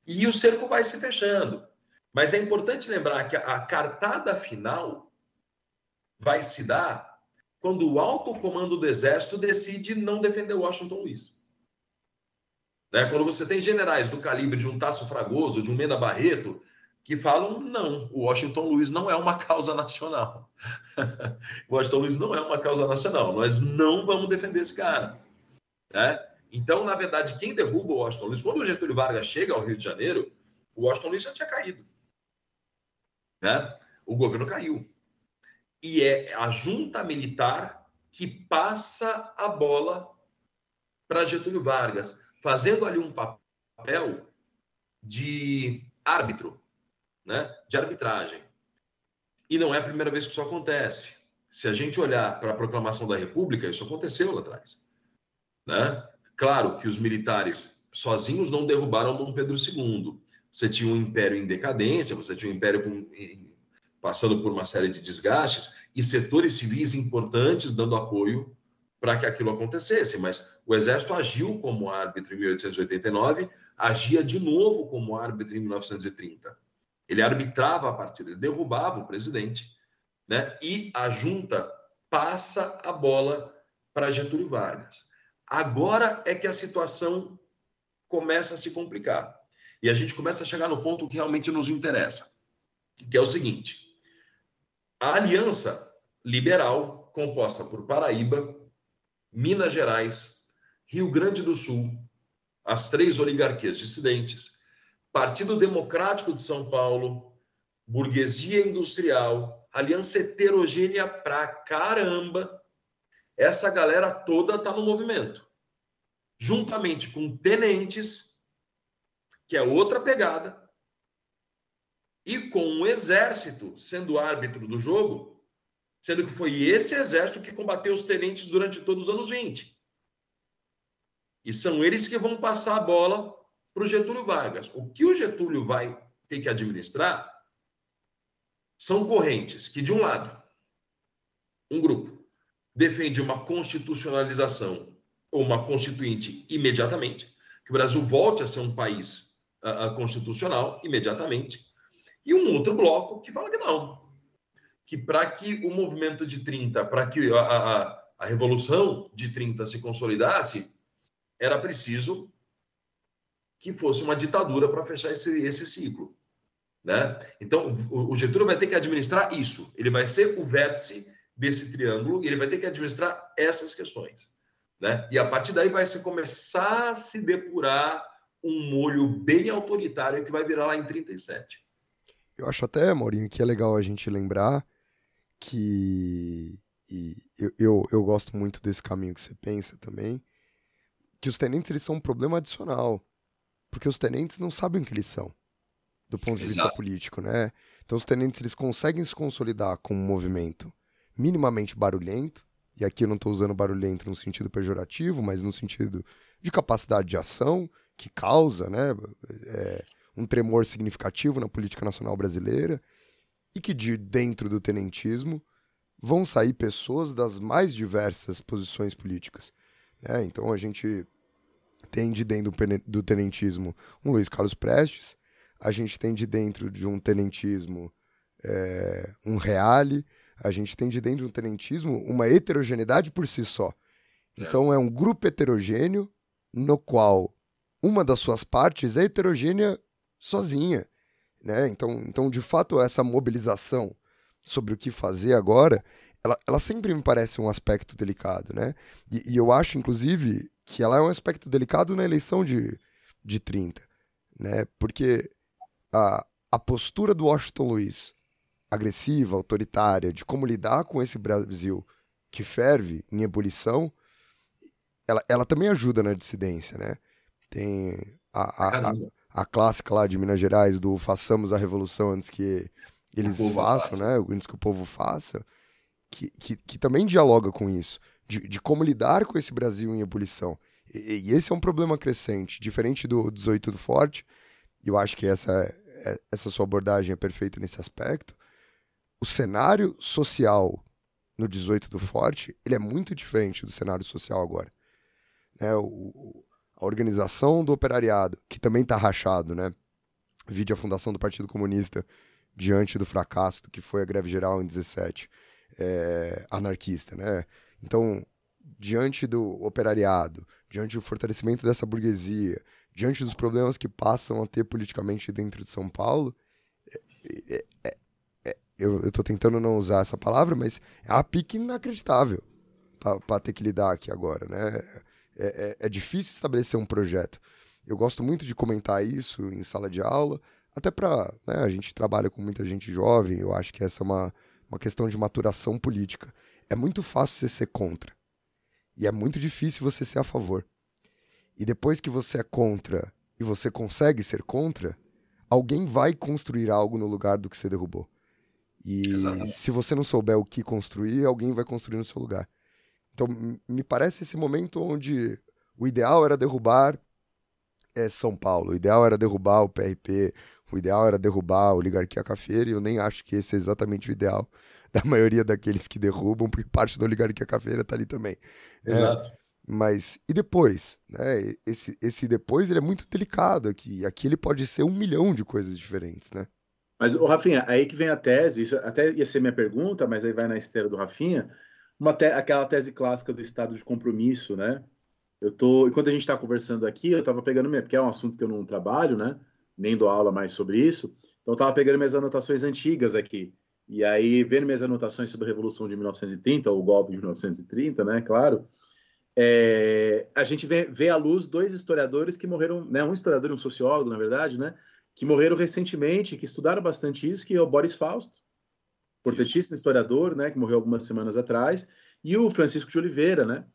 e o cerco vai se fechando. Mas é importante lembrar que a cartada final vai se dar quando o alto comando do exército decide não defender Washington Luiz. Né? Quando você tem generais do calibre de um Tasso Fragoso, de um Mena Barreto, que falam não, o Washington Luiz não é uma causa nacional. Washington Luiz não é uma causa nacional. Nós não vamos defender esse cara. Né? Então, na verdade, quem derruba o Washington Luiz, quando o Getúlio Vargas chega ao Rio de Janeiro, o Washington Luiz já tinha caído. Né? O governo caiu. E é a junta militar que passa a bola para Getúlio Vargas, fazendo ali um papel de árbitro né, de arbitragem. E não é a primeira vez que isso acontece. Se a gente olhar para a proclamação da República, isso aconteceu lá atrás. Né? Claro que os militares sozinhos não derrubaram Dom Pedro II. Você tinha um império em decadência, você tinha um império com, passando por uma série de desgastes e setores civis importantes dando apoio para que aquilo acontecesse. Mas o Exército agiu como árbitro em 1889, agia de novo como árbitro em 1930. Ele arbitrava a partida, ele derrubava o presidente, né? E a junta passa a bola para Getúlio Vargas. Agora é que a situação começa a se complicar. E a gente começa a chegar no ponto que realmente nos interessa, que é o seguinte: a aliança liberal, composta por Paraíba, Minas Gerais, Rio Grande do Sul, as três oligarquias dissidentes, Partido Democrático de São Paulo, burguesia industrial, aliança heterogênea pra caramba. Essa galera toda está no movimento. Juntamente com tenentes, que é outra pegada, e com o exército sendo árbitro do jogo, sendo que foi esse exército que combateu os tenentes durante todos os anos 20. E são eles que vão passar a bola para o Getúlio Vargas. O que o Getúlio vai ter que administrar são correntes que, de um lado, um grupo defende uma constitucionalização ou uma constituinte imediatamente, que o Brasil volte a ser um país uh, constitucional imediatamente, e um outro bloco que fala que não, que para que o movimento de 30, para que a, a, a revolução de 30 se consolidasse, era preciso que fosse uma ditadura para fechar esse, esse ciclo. Né? Então, o Getúlio vai ter que administrar isso. Ele vai ser o vértice desse triângulo e ele vai ter que administrar essas questões. Né? E a partir daí vai se começar a se depurar um molho bem autoritário que vai virar lá em 37. Eu acho até, Maurinho, que é legal a gente lembrar que e eu, eu, eu gosto muito desse caminho que você pensa também, que os tenentes eles são um problema adicional, porque os tenentes não sabem o que eles são do ponto de vista político, né? Então os tenentes eles conseguem se consolidar com um movimento minimamente barulhento, e aqui eu não estou usando barulhento no sentido pejorativo, mas no sentido de capacidade de ação que causa, né, é, um tremor significativo na política nacional brasileira, e que de dentro do tenentismo vão sair pessoas das mais diversas posições políticas. Né? Então a gente tem de dentro do tenentismo um Luiz Carlos Prestes, a gente tem de dentro de um tenentismo é, um reale, a gente tem de dentro de um tenentismo uma heterogeneidade por si só. Então é um grupo heterogêneo no qual uma das suas partes é heterogênea sozinha. Né? Então, então, de fato, essa mobilização sobre o que fazer agora, ela, ela sempre me parece um aspecto delicado. Né? E, e eu acho, inclusive, que ela é um aspecto delicado na eleição de, de 30. Né? Porque a, a postura do Washington Luiz, agressiva, autoritária, de como lidar com esse Brasil que ferve em ebulição, ela, ela também ajuda na dissidência, né? Tem a, a, a, a, clássica lá de Minas Gerais do façamos a revolução antes que eles façam, né? Antes que o povo faça, que, que, que também dialoga com isso, de, de como lidar com esse Brasil em ebulição. E, e, esse é um problema crescente, diferente do 18 do Forte, eu acho que essa é, essa sua abordagem é perfeita nesse aspecto. O cenário social no 18 do Forte, ele é muito diferente do cenário social agora. Né? O, a organização do operariado, que também está rachado, né? Vide a fundação do Partido Comunista diante do fracasso do que foi a greve geral em 17, é, anarquista, né? Então, diante do operariado, diante do fortalecimento dessa burguesia, diante dos problemas que passam a ter politicamente dentro de São Paulo, é, é, é eu estou tentando não usar essa palavra, mas é uma pique inacreditável para ter que lidar aqui agora, né? É, é, é, difícil estabelecer um projeto. Eu gosto muito de comentar isso em sala de aula, até para né, a gente trabalha com muita gente jovem. Eu acho que essa é uma, uma questão de maturação política. É muito fácil você ser contra e é muito difícil você ser a favor. E depois que você é contra e você consegue ser contra, alguém vai construir algo no lugar do que você derrubou. E Exatamente. se você não souber o que construir, alguém vai construir no seu lugar. Então, me parece esse momento onde o ideal era derrubar é, São Paulo, o ideal era derrubar o PRP, o ideal era derrubar a oligarquia cafeira, e eu nem acho que esse é exatamente o ideal da maioria daqueles que derrubam, porque parte da oligarquia cafeira está ali também. Né? Exato. É, mas e depois? Né? Esse, esse depois ele é muito delicado aqui. Aqui ele pode ser um milhão de coisas diferentes, né? Mas, o Rafinha, aí que vem a tese, isso até ia ser minha pergunta, mas aí vai na esteira do Rafinha, uma te, aquela tese clássica do estado de compromisso, né? Eu tô, enquanto a gente está conversando aqui, eu estava pegando minha, porque é um assunto que eu não trabalho, né? Nem dou aula mais sobre isso. Então, eu estava pegando minhas anotações antigas aqui. E aí, vendo minhas anotações sobre a Revolução de 1930, ou o golpe de 1930, né? Claro é, a gente vê, vê à luz dois historiadores que morreram, né, um historiador e um sociólogo, na verdade, né, que morreram recentemente, que estudaram bastante isso, que é o Boris Fausto, importantíssimo historiador, né, que morreu algumas semanas atrás, e o Francisco de Oliveira, né,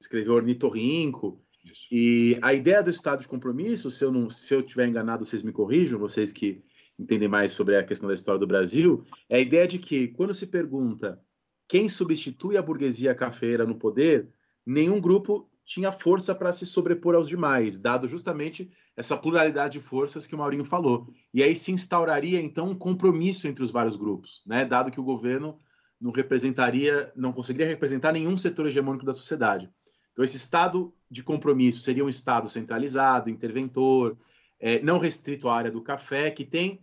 escreveu Ornitorrinco, isso. e a ideia do estado de compromisso, se eu não, se eu tiver enganado, vocês me corrijam, vocês que entendem mais sobre a questão da história do Brasil, é a ideia de que quando se pergunta quem substitui a burguesia cafeira no poder, nenhum grupo tinha força para se sobrepor aos demais, dado justamente essa pluralidade de forças que o Maurinho falou. E aí se instauraria então um compromisso entre os vários grupos, né? Dado que o governo não representaria, não conseguiria representar nenhum setor hegemônico da sociedade. Então esse estado de compromisso seria um estado centralizado, interventor, é, não restrito à área do café, que tem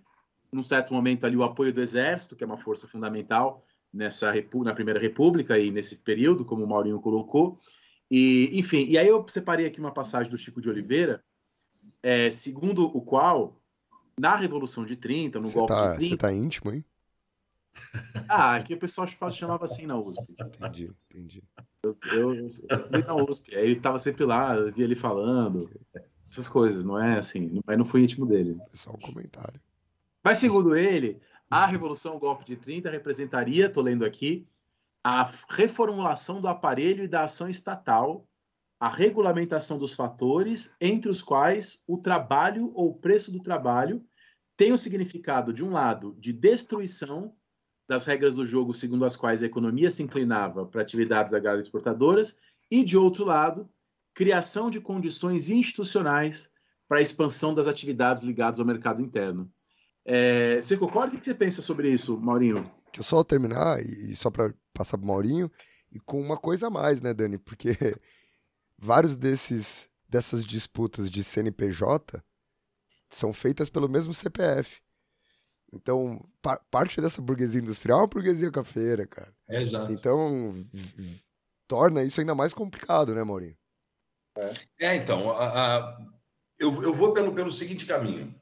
num certo momento ali o apoio do exército, que é uma força fundamental nessa na primeira república e nesse período, como o Maurinho colocou, e, enfim, e aí eu separei aqui uma passagem do Chico de Oliveira, é, segundo o qual, na Revolução de 30, no Você golpe tá, de 30... você tá íntimo, hein? Ah, aqui o pessoal chamava assim na USP. Entendi, entendi. Eu, eu, eu estudei na USP, aí ele estava sempre lá, eu via ele falando, essas coisas, não é assim, mas não fui íntimo dele. É só um comentário. Mas segundo ele, a Revolução o Golpe de 30 representaria, estou lendo aqui, a reformulação do aparelho e da ação estatal, a regulamentação dos fatores, entre os quais o trabalho ou o preço do trabalho tem o significado, de um lado, de destruição das regras do jogo segundo as quais a economia se inclinava para atividades agroexportadoras, e, de outro lado, criação de condições institucionais para a expansão das atividades ligadas ao mercado interno. É, você concorda? O que você pensa sobre isso, Maurinho? Deixa eu só terminar e só para passar pro Maurinho e com uma coisa a mais, né, Dani? Porque vários desses dessas disputas de CNPJ são feitas pelo mesmo CPF. Então, pa parte dessa burguesia industrial é uma burguesia cafeira, cara. É, exato. Então, torna isso ainda mais complicado, né, Maurinho? É, então, a, a, eu, eu vou pelo, pelo seguinte caminho.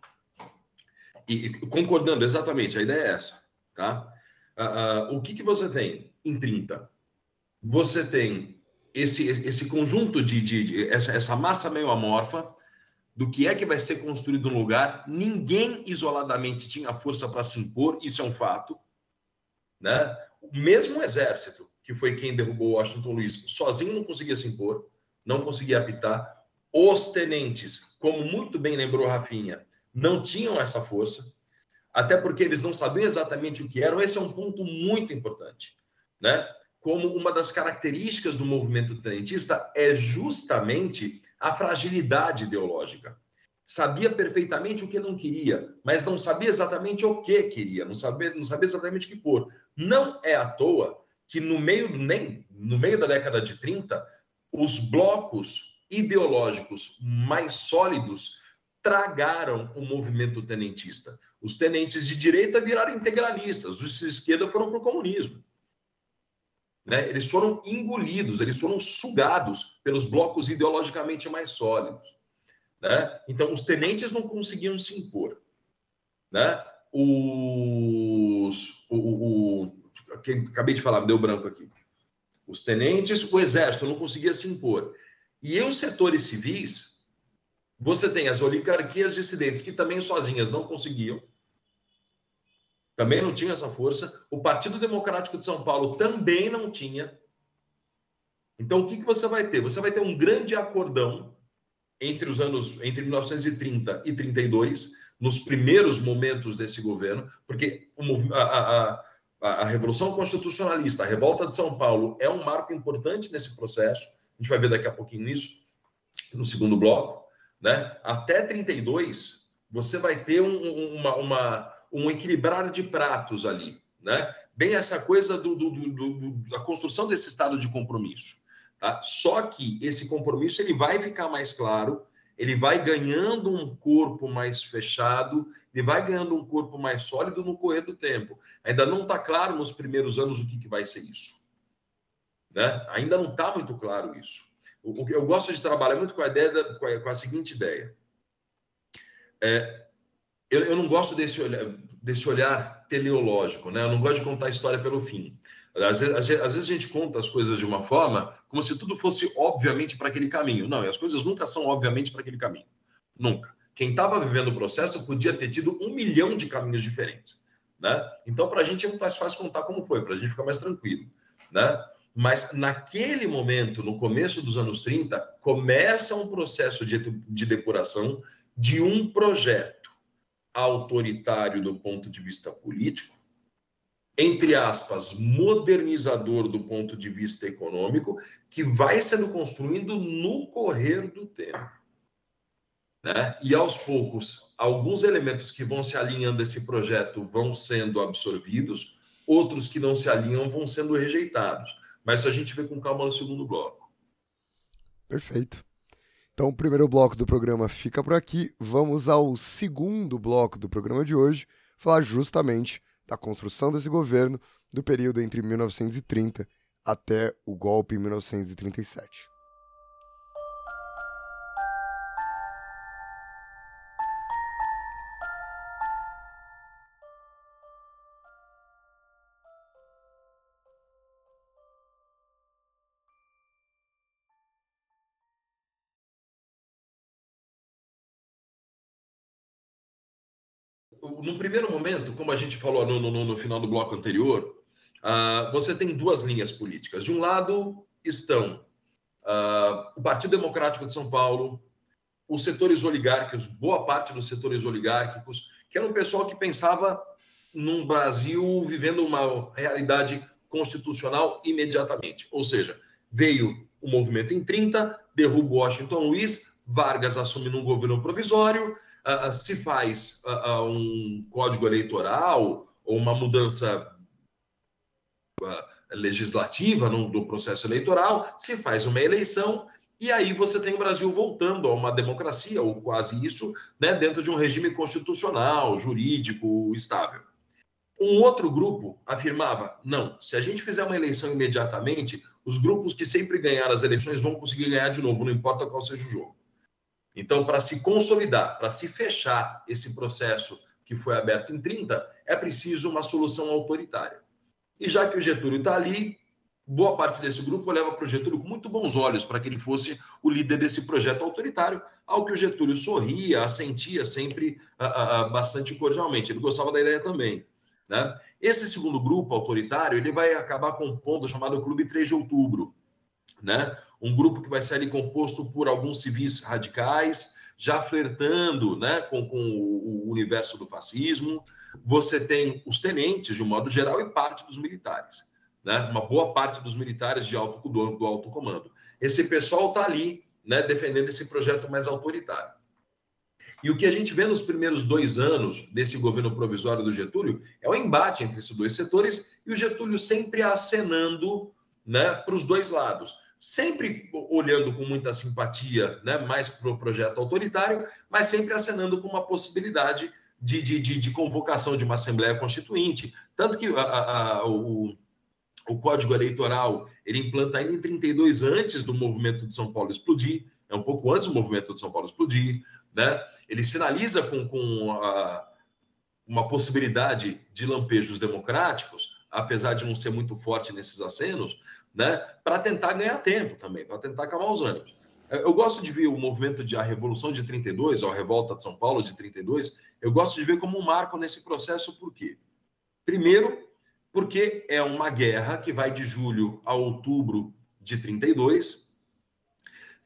E, e concordando exatamente, a ideia é essa, tá? O que, que você tem em 30? Você tem esse, esse conjunto de, de, de essa, essa, massa meio amorfa do que é que vai ser construído no lugar. Ninguém isoladamente tinha força para se impor, isso é um fato. Né? O mesmo exército, que foi quem derrubou Washington Luiz, sozinho não conseguia se impor, não conseguia apitar. Os tenentes, como muito bem lembrou Rafinha, não tinham essa força até porque eles não sabiam exatamente o que eram. Esse é um ponto muito importante, né? Como uma das características do movimento tenentista é justamente a fragilidade ideológica. Sabia perfeitamente o que não queria, mas não sabia exatamente o que queria, não sabia, não sabia exatamente o que pôr. Não é à toa que no meio nem no meio da década de 30, os blocos ideológicos mais sólidos tragaram o movimento tenentista. Os tenentes de direita viraram integralistas, os de esquerda foram para o comunismo. Né? Eles foram engolidos, eles foram sugados pelos blocos ideologicamente mais sólidos. Né? Então, os tenentes não conseguiam se impor. Né? Os, o, o, o, acabei de falar, me deu branco aqui. Os tenentes, o exército não conseguia se impor. E os setores civis você tem as oligarquias dissidentes que também sozinhas não conseguiam, também não tinha essa força. O Partido Democrático de São Paulo também não tinha. Então, o que, que você vai ter? Você vai ter um grande acordão entre os anos entre 1930 e 32, nos primeiros momentos desse governo, porque a, a, a, a Revolução Constitucionalista, a Revolta de São Paulo, é um marco importante nesse processo. A gente vai ver daqui a pouquinho isso, no segundo bloco né? Até 32, você vai ter um, uma, uma, um equilibrar de pratos ali, né? Bem essa coisa do, do, do, da construção desse estado de compromisso. Tá? Só que esse compromisso ele vai ficar mais claro, ele vai ganhando um corpo mais fechado, ele vai ganhando um corpo mais sólido no correr do tempo. Ainda não está claro nos primeiros anos o que, que vai ser isso. Né? Ainda não está muito claro isso. O, eu gosto de trabalhar muito com a ideia, da, com, a, com a seguinte ideia. É, eu, eu, não gosto desse olhar, desse olhar teleológico, né? Eu não gosto de contar a história pelo fim. Às vezes, às vezes, a gente conta as coisas de uma forma como se tudo fosse obviamente para aquele caminho. Não, e as coisas nunca são obviamente para aquele caminho. Nunca. Quem estava vivendo o processo podia ter tido um milhão de caminhos diferentes. Né? Então, para a gente é mais fácil contar como foi, para a gente ficar mais tranquilo. Né? Mas naquele momento, no começo dos anos 30, começa um processo de, de depuração de um projeto autoritário do ponto de vista político, entre aspas, modernizador do ponto de vista econômico, que vai sendo construído no correr do tempo. Né? E aos poucos, alguns elementos que vão se alinhando a esse projeto vão sendo absorvidos, outros que não se alinham vão sendo rejeitados. Mas isso a gente vê com calma no segundo bloco. Perfeito. Então, o primeiro bloco do programa fica por aqui. Vamos ao segundo bloco do programa de hoje, falar justamente da construção desse governo do período entre 1930 até o golpe em 1937. Momento, como a gente falou no, no, no final do bloco anterior, uh, você tem duas linhas políticas. De um lado estão uh, o Partido Democrático de São Paulo, os setores oligárquicos, boa parte dos setores oligárquicos, que era um pessoal que pensava num Brasil vivendo uma realidade constitucional imediatamente. Ou seja, veio o movimento em 30, derruba Washington Luiz, Vargas assume num governo provisório, uh, se faz uh, um código eleitoral ou uma mudança legislativa no, do processo eleitoral, se faz uma eleição e aí você tem o Brasil voltando a uma democracia, ou quase isso, né, dentro de um regime constitucional, jurídico, estável. Um outro grupo afirmava: não, se a gente fizer uma eleição imediatamente, os grupos que sempre ganharam as eleições vão conseguir ganhar de novo, não importa qual seja o jogo. Então, para se consolidar, para se fechar esse processo que foi aberto em 30, é preciso uma solução autoritária. E já que o Getúlio está ali, boa parte desse grupo olhava para o Getúlio com muito bons olhos para que ele fosse o líder desse projeto autoritário, ao que o Getúlio sorria, assentia sempre a, a, bastante cordialmente. Ele gostava da ideia também. Né? Esse segundo grupo autoritário ele vai acabar compondo o chamado Clube 3 de Outubro, né? um grupo que vai ser ali composto por alguns civis radicais, já flertando né, com, com o universo do fascismo. Você tem os tenentes, de um modo geral, e parte dos militares. Né? Uma boa parte dos militares de alto, do, do alto comando. Esse pessoal está ali né, defendendo esse projeto mais autoritário. E o que a gente vê nos primeiros dois anos desse governo provisório do Getúlio é o embate entre esses dois setores e o Getúlio sempre acenando né, para os dois lados sempre olhando com muita simpatia, né, mais para o projeto autoritário, mas sempre acenando com uma possibilidade de, de, de, de convocação de uma Assembleia Constituinte. Tanto que a, a, o, o Código Eleitoral ele implanta ainda em 32 antes do movimento de São Paulo explodir, é um pouco antes do movimento de São Paulo explodir, né? Ele sinaliza com, com a, uma possibilidade de lampejos democráticos, apesar de não ser muito forte nesses acenos, né? Para tentar ganhar tempo também, para tentar acalmar os ânimos. Eu gosto de ver o movimento de a Revolução de 32, ou a Revolta de São Paulo de 32, eu gosto de ver como um marco nesse processo, por quê? Primeiro, porque é uma guerra que vai de julho a outubro de 32,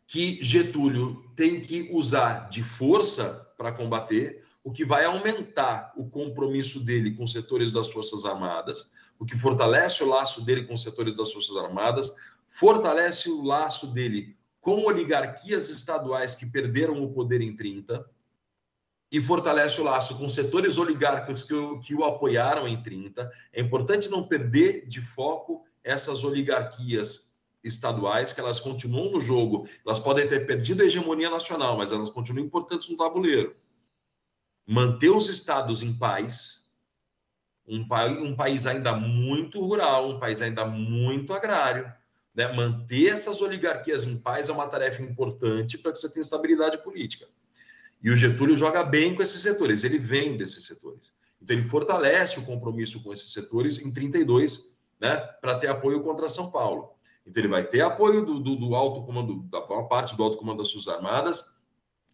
que Getúlio tem que usar de força para combater, o que vai aumentar o compromisso dele com setores das Forças Armadas, o que fortalece o laço dele com os setores das Forças Armadas, fortalece o laço dele com oligarquias estaduais que perderam o poder em 30 e fortalece o laço com setores oligárquicos que o, que o apoiaram em 30. É importante não perder de foco essas oligarquias estaduais, que elas continuam no jogo. Elas podem ter perdido a hegemonia nacional, mas elas continuam importantes no tabuleiro. Manter os estados em paz um, um país ainda muito rural, um país ainda muito agrário. Né? Manter essas oligarquias em paz é uma tarefa importante para que você tenha estabilidade política. E o Getúlio joga bem com esses setores, ele vem desses setores. Então, ele fortalece o compromisso com esses setores em 32, né, para ter apoio contra São Paulo. Então, ele vai ter apoio do, do, do alto comando, da parte do alto comando das Suas Armadas,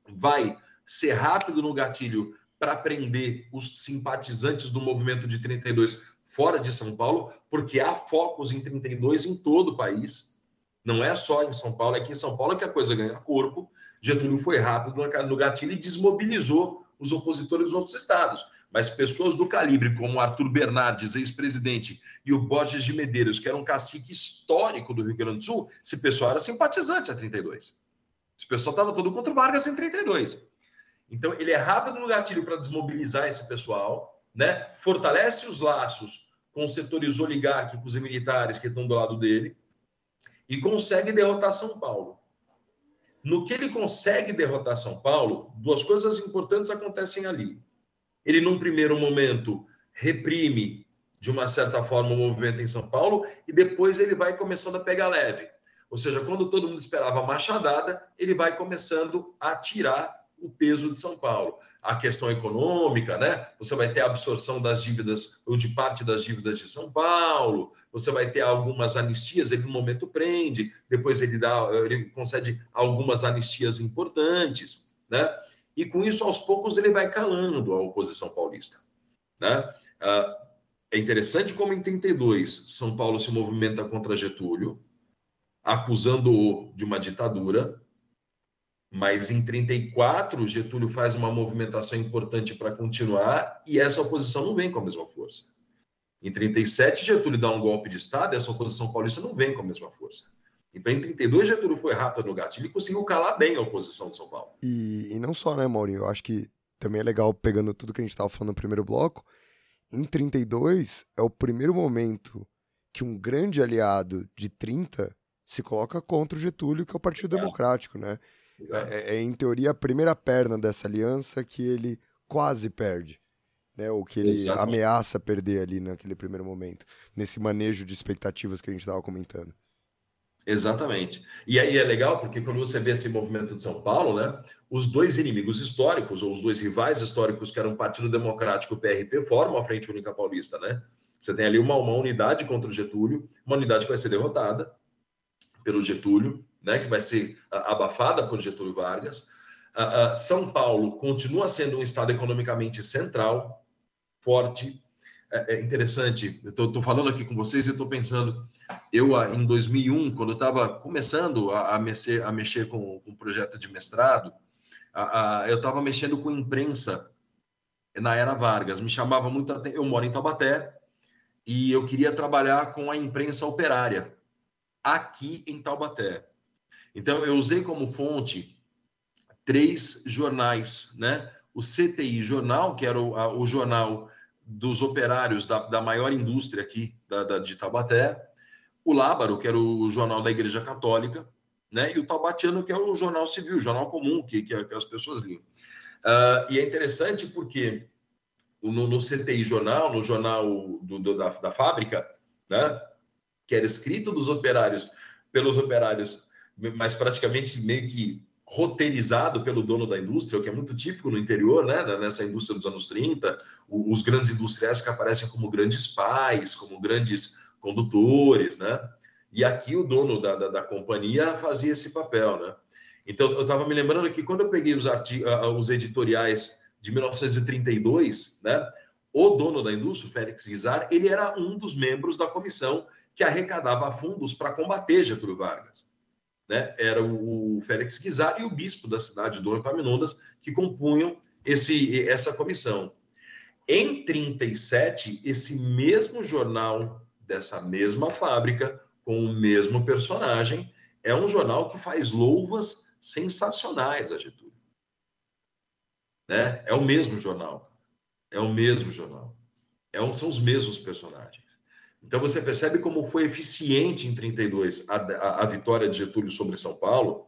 vai ser rápido no gatilho para prender os simpatizantes do movimento de 32 fora de São Paulo, porque há focos em 32 em todo o país. Não é só em São Paulo, é que em São Paulo que a coisa ganha corpo. Getúlio foi rápido no gatilho e desmobilizou os opositores dos outros estados. mas pessoas do calibre como Arthur Bernardes, ex-presidente, e o Borges de Medeiros, que era um cacique histórico do Rio Grande do Sul, esse pessoal era simpatizante a 32. Esse pessoal estava todo contra o Vargas em 32. Então, ele é rápido no gatilho para desmobilizar esse pessoal, né? fortalece os laços com os setores oligárquicos e militares que estão do lado dele e consegue derrotar São Paulo. No que ele consegue derrotar São Paulo, duas coisas importantes acontecem ali. Ele, num primeiro momento, reprime, de uma certa forma, o movimento em São Paulo e depois ele vai começando a pegar leve. Ou seja, quando todo mundo esperava machadada, ele vai começando a tirar o peso de São Paulo. A questão econômica, né? Você vai ter a absorção das dívidas, ou de parte das dívidas de São Paulo, você vai ter algumas anistias, ele no momento prende, depois ele dá, ele concede algumas anistias importantes, né? E com isso, aos poucos, ele vai calando a oposição paulista, né? Ah, é interessante como em 32 São Paulo se movimenta contra Getúlio, acusando-o de uma ditadura, mas em 34, Getúlio faz uma movimentação importante para continuar e essa oposição não vem com a mesma força. Em 37, Getúlio dá um golpe de Estado e essa oposição paulista não vem com a mesma força. Então, em 32, Getúlio foi rápido no gatilho e conseguiu calar bem a oposição de São Paulo. E, e não só, né, Maurinho? Eu acho que também é legal, pegando tudo que a gente estava falando no primeiro bloco, em 32 é o primeiro momento que um grande aliado de 30 se coloca contra o Getúlio, que é o Partido é. Democrático, né? É, é, é, em teoria, a primeira perna dessa aliança que ele quase perde. Né, ou que ele ameaça perder ali naquele primeiro momento, nesse manejo de expectativas que a gente estava comentando. Exatamente. E aí é legal porque quando você vê esse movimento de São Paulo, né, os dois inimigos históricos, ou os dois rivais históricos, que eram o Partido Democrático e o PRP, formam a Frente Única Paulista, né? Você tem ali uma, uma unidade contra o Getúlio, uma unidade que vai ser derrotada pelo Getúlio, né, que vai ser abafada por Getúlio Vargas. São Paulo continua sendo um estado economicamente central, forte. É, é interessante, eu estou falando aqui com vocês e estou pensando, eu em 2001, quando eu estava começando a, a, mexer, a mexer com, um projeto de mestrado, a, a, eu estava mexendo com imprensa na era Vargas. Me chamava muito, eu moro em Taubaté e eu queria trabalhar com a imprensa operária aqui em Taubaté. Então, eu usei como fonte três jornais, né? O CTI Jornal, que era o, a, o jornal dos operários da, da maior indústria aqui da, da, de Taubaté, o Lábaro, que era o jornal da Igreja Católica, né? e o Taubatiano, que é o jornal civil, o jornal comum que, que, que as pessoas liam. Uh, e é interessante porque no, no, CTI Jornal, no jornal do, do, da, da fábrica, né? que era escrito dos operários, pelos operários mas praticamente meio que roteirizado pelo dono da indústria, o que é muito típico no interior, né? Nessa indústria dos anos 30, os grandes industriais que aparecem como grandes pais, como grandes condutores, né? E aqui o dono da, da, da companhia fazia esse papel, né? Então, eu estava me lembrando que quando eu peguei os, os editoriais de 1932, né? O dono da indústria, Félix Guizar, ele era um dos membros da comissão que arrecadava fundos para combater Getúlio Vargas né, era o Félix Guizar e o bispo da cidade, Dom Epaminondas, que compunham esse, essa comissão. Em 37, esse mesmo jornal dessa mesma fábrica, com o mesmo personagem, é um jornal que faz louvas sensacionais a Getúlio. Né? É o mesmo jornal. É o mesmo jornal. É um, são os mesmos personagens. Então você percebe como foi eficiente em 32 a, a, a vitória de Getúlio sobre São Paulo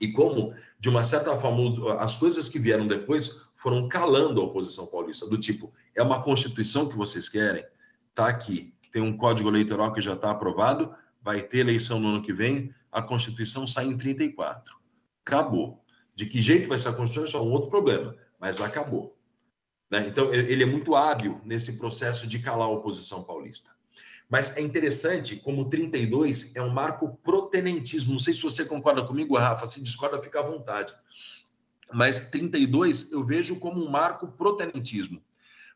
e como, de uma certa forma, as coisas que vieram depois foram calando a oposição paulista, do tipo, é uma constituição que vocês querem, tá aqui, tem um código eleitoral que já está aprovado, vai ter eleição no ano que vem, a constituição sai em 34. Acabou. De que jeito vai ser a constituição é um outro problema, mas acabou. Né? Então, ele é muito hábil nesse processo de calar a oposição paulista. Mas é interessante como 32 é um marco protenentismo. Não sei se você concorda comigo, Rafa. Se discorda, fica à vontade. Mas 32 eu vejo como um marco protenentismo.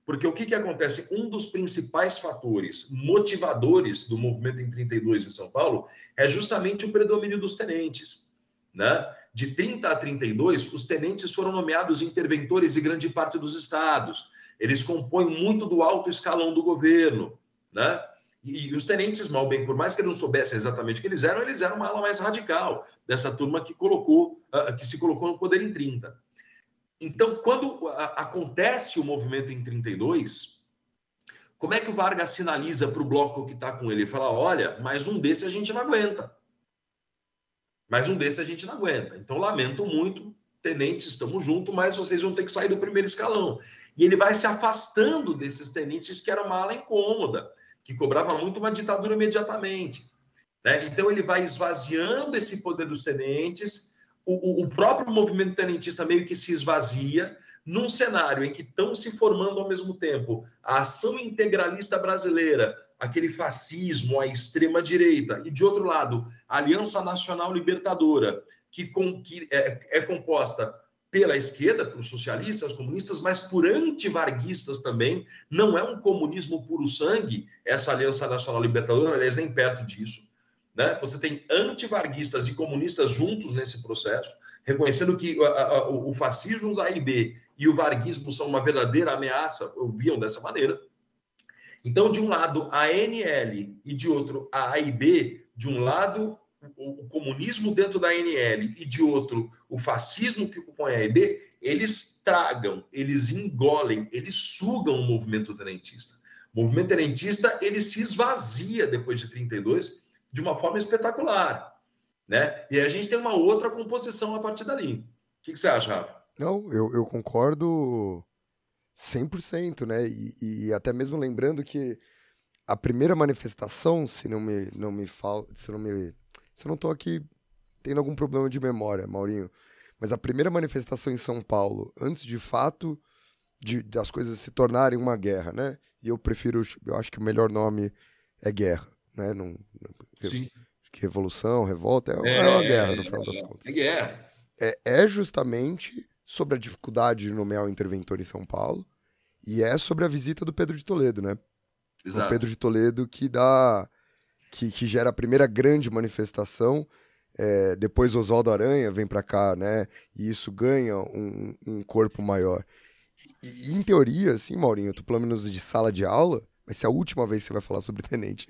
Porque o que, que acontece? Um dos principais fatores motivadores do movimento em 32 em São Paulo é justamente o predomínio dos tenentes. Né? De 30 a 32, os tenentes foram nomeados interventores em grande parte dos estados eles compõem muito do alto escalão do governo, né? E, os tenentes, mal bem, por mais que não soubessem exatamente o que eles eram, eles eram uma ala mais radical dessa turma que colocou, uh, que se colocou no poder em 30. Então, quando acontece o movimento em 32, como é que o Vargas sinaliza para o bloco que está com ele? Ele fala: olha, mais um desse a gente não aguenta. Mais um desse a gente não aguenta. Então, lamento muito, tenentes, estamos juntos, mas vocês vão ter que sair do primeiro escalão. E ele vai se afastando desses tenentes que era uma ala incômoda, que cobrava muito uma ditadura imediatamente. Né? Então, ele vai esvaziando esse poder dos tenentes o, o próprio movimento tenentista meio que se esvazia num cenário em que estão se formando ao mesmo tempo a ação integralista brasileira, aquele fascismo, a extrema-direita, e de outro lado, a Aliança Nacional Libertadora, que, com, que é, é, composta pela esquerda, pelos socialistas, comunistas, mas por antivarguistas também. Não é um comunismo puro sangue, essa Aliança Nacional Libertadora, aliás, nem perto disso. Né? Você tem antivarguistas e comunistas juntos nesse processo, reconhecendo que o fascismo da AIB e o varguismo são uma verdadeira ameaça, viam dessa maneira. Então, de um lado, a ANL e de outro, a AIB, de um lado, o, comunismo dentro da ANL e de outro, o fascismo que compõe a AIB, eles tragam, eles engolem, eles sugam o movimento tenentista. O movimento tenentista, ele se esvazia depois de 32 de uma forma espetacular. Né? E a gente tem uma outra composição a partir dali. O que, que você acha, Rafa? Não, eu, eu concordo 100%, né? E, e até mesmo lembrando que a primeira manifestação, se não me não me fal, se não me se eu não estou aqui tendo algum problema de memória, Maurinho, mas a primeira manifestação em São Paulo, antes de fato de das coisas se tornarem uma guerra, né? E eu prefiro, eu acho que o melhor nome é guerra né? Não, Sim. Que revolução, revolta, é, é uma guerra, no final das contas. É guerra. É, é justamente sobre a dificuldade de nomear o interventor em São Paulo e é sobre a visita do Pedro de Toledo, né? Exato. O Pedro de Toledo que dá... Que, que gera a primeira grande manifestação é, depois Oswaldo Aranha vem para cá, né? E isso ganha um, um corpo maior. E, em teoria, assim, Maurinho, tu pelo menos de sala de aula, vai ser a última vez que você vai falar sobre tenente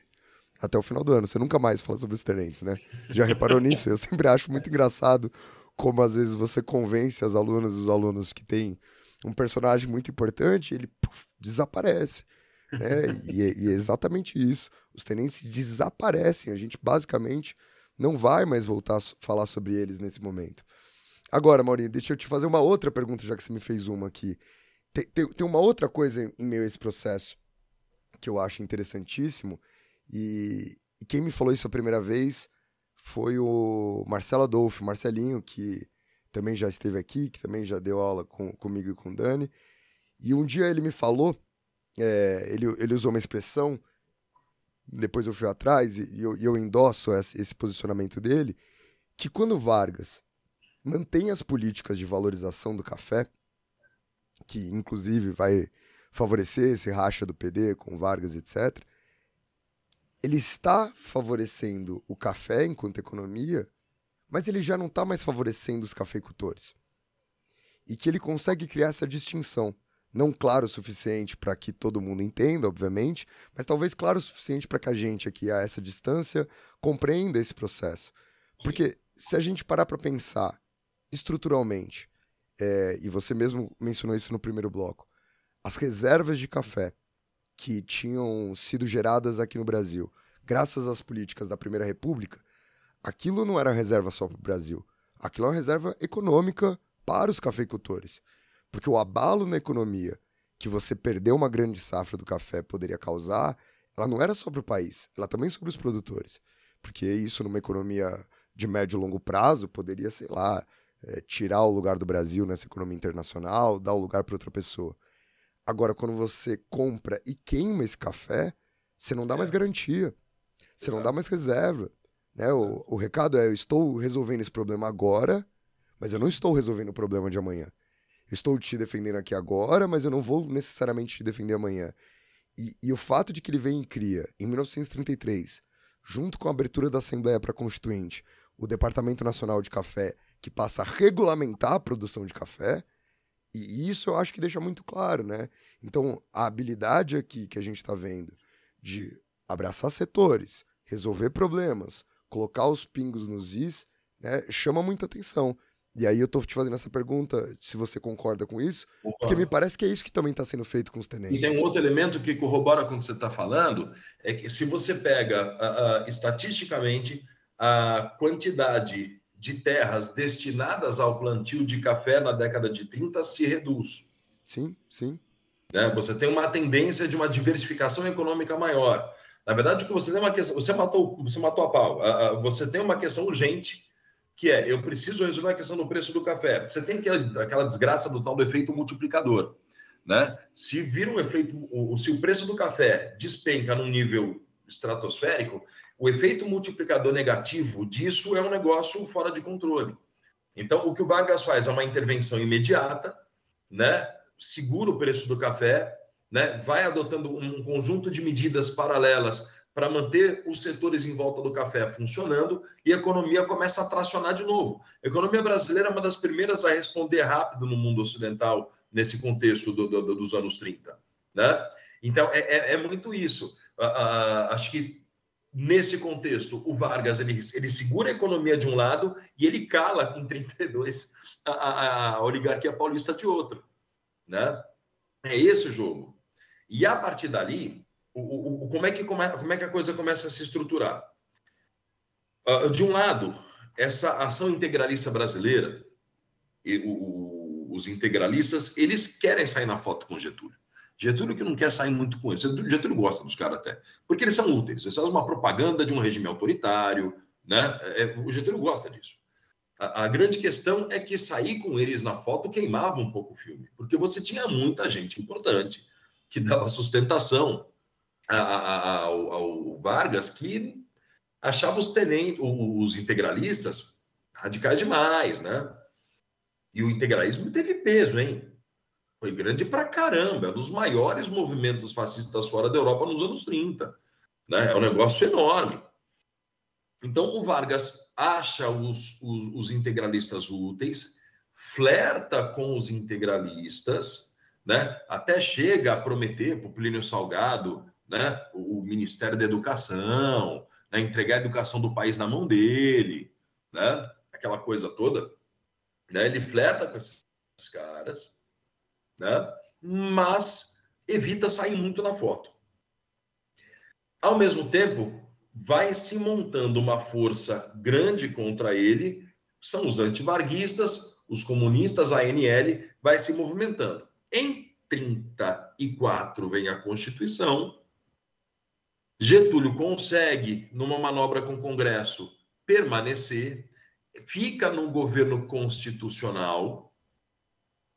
até o final do ano. Você nunca mais fala sobre os tenentes, né? Já reparou nisso? Eu sempre acho muito engraçado como às vezes você convence as alunas e os alunos que tem um personagem muito importante, ele puf, desaparece. Né? E, é, e, é exatamente isso. Os tenentes desaparecem. A gente basicamente não vai mais voltar a falar sobre eles nesse momento. Agora, Maurinho, deixa eu te fazer uma outra pergunta, já que você me fez uma aqui. Tem, tem, tem uma outra coisa em meio a esse processo que eu acho interessantíssimo, e, e quem me falou isso a primeira vez foi o Marcelo Adolfo, Marcelinho, que também já esteve aqui, que também já deu aula com, comigo e com o Dani. E um dia ele me falou, é, ele, ele usou uma expressão, depois eu fui atrás e, eu, eu endosso esse, esse posicionamento dele, que quando Vargas mantém as políticas de valorização do café, que inclusive vai favorecer esse racha do PD com Vargas, etc., ele está favorecendo o café enquanto economia, mas ele já não está mais favorecendo os cafeicultores. E que ele consegue criar essa distinção. Não claro o suficiente para que todo mundo entenda, obviamente, mas talvez claro o suficiente para que a gente aqui, a essa distância, compreenda esse processo. Porque se a gente parar para pensar estruturalmente, é, e você mesmo mencionou isso no primeiro bloco, as reservas de café que tinham sido geradas aqui no Brasil, graças às políticas da Primeira República, aquilo não era reserva só para o Brasil. Aquilo é uma reserva econômica para os cafeicultores. Porque o abalo na economia que você perdeu uma grande safra do café poderia causar, ela não era só para o país, ela também sobre os produtores. Porque isso, numa economia de médio e longo prazo, poderia, sei lá, é, tirar o lugar do Brasil nessa economia internacional, dar o lugar para outra pessoa. Agora, quando você compra e queima esse café, você não dá é. mais garantia. Você Exato. não dá mais reserva. Né? O, o recado é: eu estou resolvendo esse problema agora, mas eu não estou resolvendo o problema de amanhã. Estou te defendendo aqui agora, mas eu não vou necessariamente te defender amanhã. E, e o fato de que ele vem e cria, em 1933, junto com a abertura da Assembleia para Constituinte, o Departamento Nacional de Café, que passa a regulamentar a produção de café, E isso eu acho que deixa muito claro, né? Então, a habilidade aqui que a gente está vendo de abraçar setores, resolver problemas, colocar os pingos nos is, né, chama muita atenção. E aí eu tô te fazendo essa pergunta, se você concorda com isso, Opa. porque me parece que é isso que também está sendo feito com os tenentes. E tem um outro elemento que corrobora com o que você está falando, é que se você pega estatisticamente a quantidade de terras destinadas ao plantio de café na década de 30 se reduz. Sim, sim. Né? Você tem uma tendência de uma diversificação econômica maior. Na verdade, que você tem uma questão, você matou, você matou a pau. Você tem uma questão urgente que é eu preciso resolver a questão do preço do café. Você tem aquela, aquela desgraça do tal do efeito multiplicador. Né? Se vira um efeito, se o preço do café despenca num nível estratosférico, o efeito multiplicador negativo disso é um negócio fora de controle. Então, o que o Vargas faz é uma intervenção imediata, né? segura o preço do café, né? vai adotando um conjunto de medidas paralelas para manter os setores em volta do café funcionando e a economia começa a tracionar de novo. A economia brasileira é uma das primeiras a responder rápido no mundo ocidental nesse contexto do, do, dos anos 30. Né? Então, é, é, é muito isso. Uh, uh, acho que nesse contexto, o Vargas ele, ele segura a economia de um lado e ele cala em 32 a, a, a oligarquia paulista de outro. Né? É esse o jogo. E a partir dali, o, o, como, é que come, como é que a coisa começa a se estruturar? Uh, de um lado, essa ação integralista brasileira, e o, os integralistas, eles querem sair na foto com Getúlio. Getúlio que não quer sair muito com eles. Getúlio, gosta dos caras até, porque eles são úteis. Eles fazem uma propaganda de um regime autoritário, né? É, o Getúlio gosta disso. A, a, grande questão é que sair com eles na foto queimava um pouco o filme, porque você tinha muita gente importante que dava sustentação ao, ao, Vargas que achava os tenentes, os integralistas radicais demais, né? E o integralismo teve peso, hein? Foi grande pra caramba, é um dos maiores movimentos fascistas fora da Europa nos anos 30. Né? É um negócio enorme. Então, o Vargas acha os, os, os integralistas úteis, flerta com os integralistas, né? até chega a prometer para o Plínio Salgado né, o Ministério da Educação, né, entregar a educação do país na mão dele, né, aquela coisa toda. Né, ele flerta com esses caras, né, mas evita sair muito na foto. Ao mesmo tempo, vai se montando uma força grande contra ele, são os antivarguistas, os comunistas, a ANL, vai se movimentando. Em 34 vem a Constituição, Getúlio consegue, numa manobra com o Congresso, permanecer, fica no governo constitucional,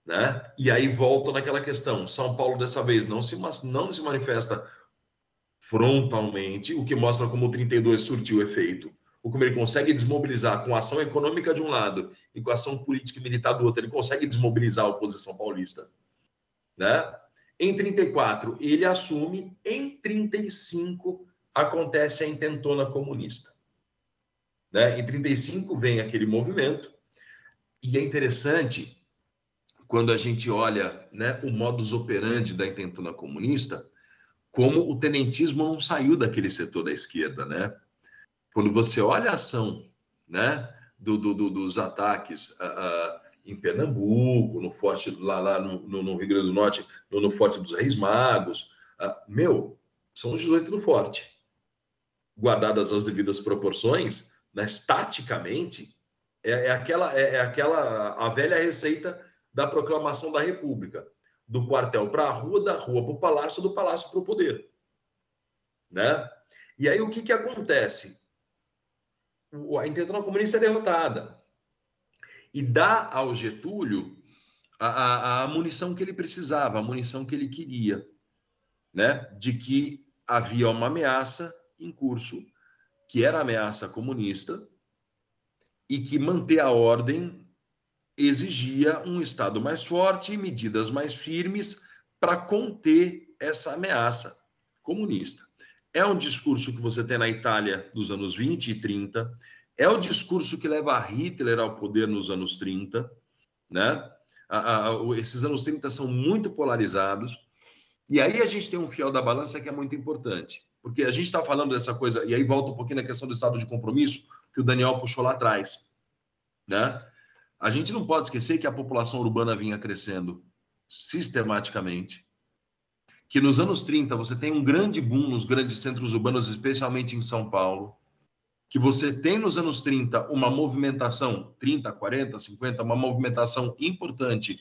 né? E aí volta naquela questão. São Paulo, dessa vez, não se, não se manifesta frontalmente, o que mostra como o 32 surtiu efeito. O como ele consegue desmobilizar com a ação econômica de um lado e com a ação política e militar do outro, ele consegue desmobilizar a oposição paulista, né? Em 34, ele assume. Em 35, acontece a intentona comunista. Né? Em 35 vem aquele movimento. E é interessante, quando a gente olha né, o modus operandi da intentona comunista, como o tenentismo não saiu daquele setor da esquerda. Né? Quando você olha a ação né, do, do, do, dos ataques... Uh, uh, em Pernambuco, no forte lá, lá no, no, no Rio Grande do Norte, no, no Forte dos Reis Magos. Ah, meu, são os 18 do Forte. Guardadas as devidas proporções, né, estaticamente, é, é aquela, é, é, aquela a velha receita da proclamação da República. Do quartel para a rua, da rua para o palácio, do palácio para o poder. Né? E aí o que, que acontece? A Internacional Comunista é derrotada e dá ao Getúlio a, a, munição que ele precisava, a munição que ele queria, né? De que havia uma ameaça em curso, que era ameaça comunista, e que manter a ordem exigia um Estado mais forte e medidas mais firmes para conter essa ameaça comunista. É um discurso que você tem na Itália dos anos 20 e 30, é o discurso que leva Hitler ao poder nos anos 30, né? A, a, esses anos 30 são muito polarizados. E aí a gente tem um fiel da balança que é muito importante. Porque a gente está falando dessa coisa, e aí volta um pouquinho na questão do estado de compromisso, que o Daniel puxou lá atrás. Né? A gente não pode esquecer que a população urbana vinha crescendo sistematicamente, que nos anos 30 você tem um grande boom nos grandes centros urbanos, especialmente em São Paulo, que você tem nos anos 30 uma movimentação, 30, 40, 50, uma movimentação importante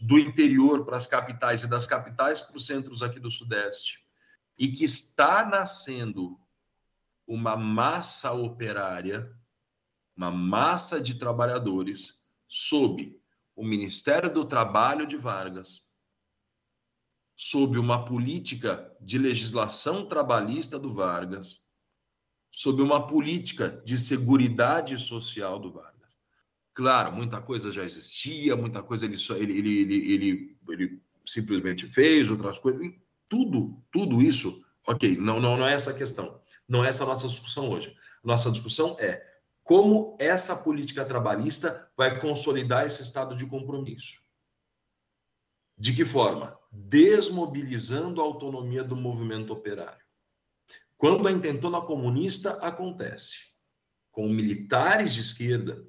do interior para as capitais e das capitais para os centros aqui do Sudeste, e que está nascendo uma massa operária, uma massa de trabalhadores sob o Ministério do Trabalho de Vargas, sob uma política de legislação trabalhista do Vargas, sob uma política de seguridade social do Vargas. Claro, muita coisa já existia, muita coisa ele, só, ele, ele, ele, ele, ele simplesmente fez, outras coisas, tudo, tudo isso, ok, não, não, não é essa a questão, não é essa a nossa discussão hoje. Nossa discussão é como essa política trabalhista vai consolidar esse estado de compromisso. De que forma? Desmobilizando a autonomia do movimento operário. Quando a intentona comunista acontece com militares de esquerda,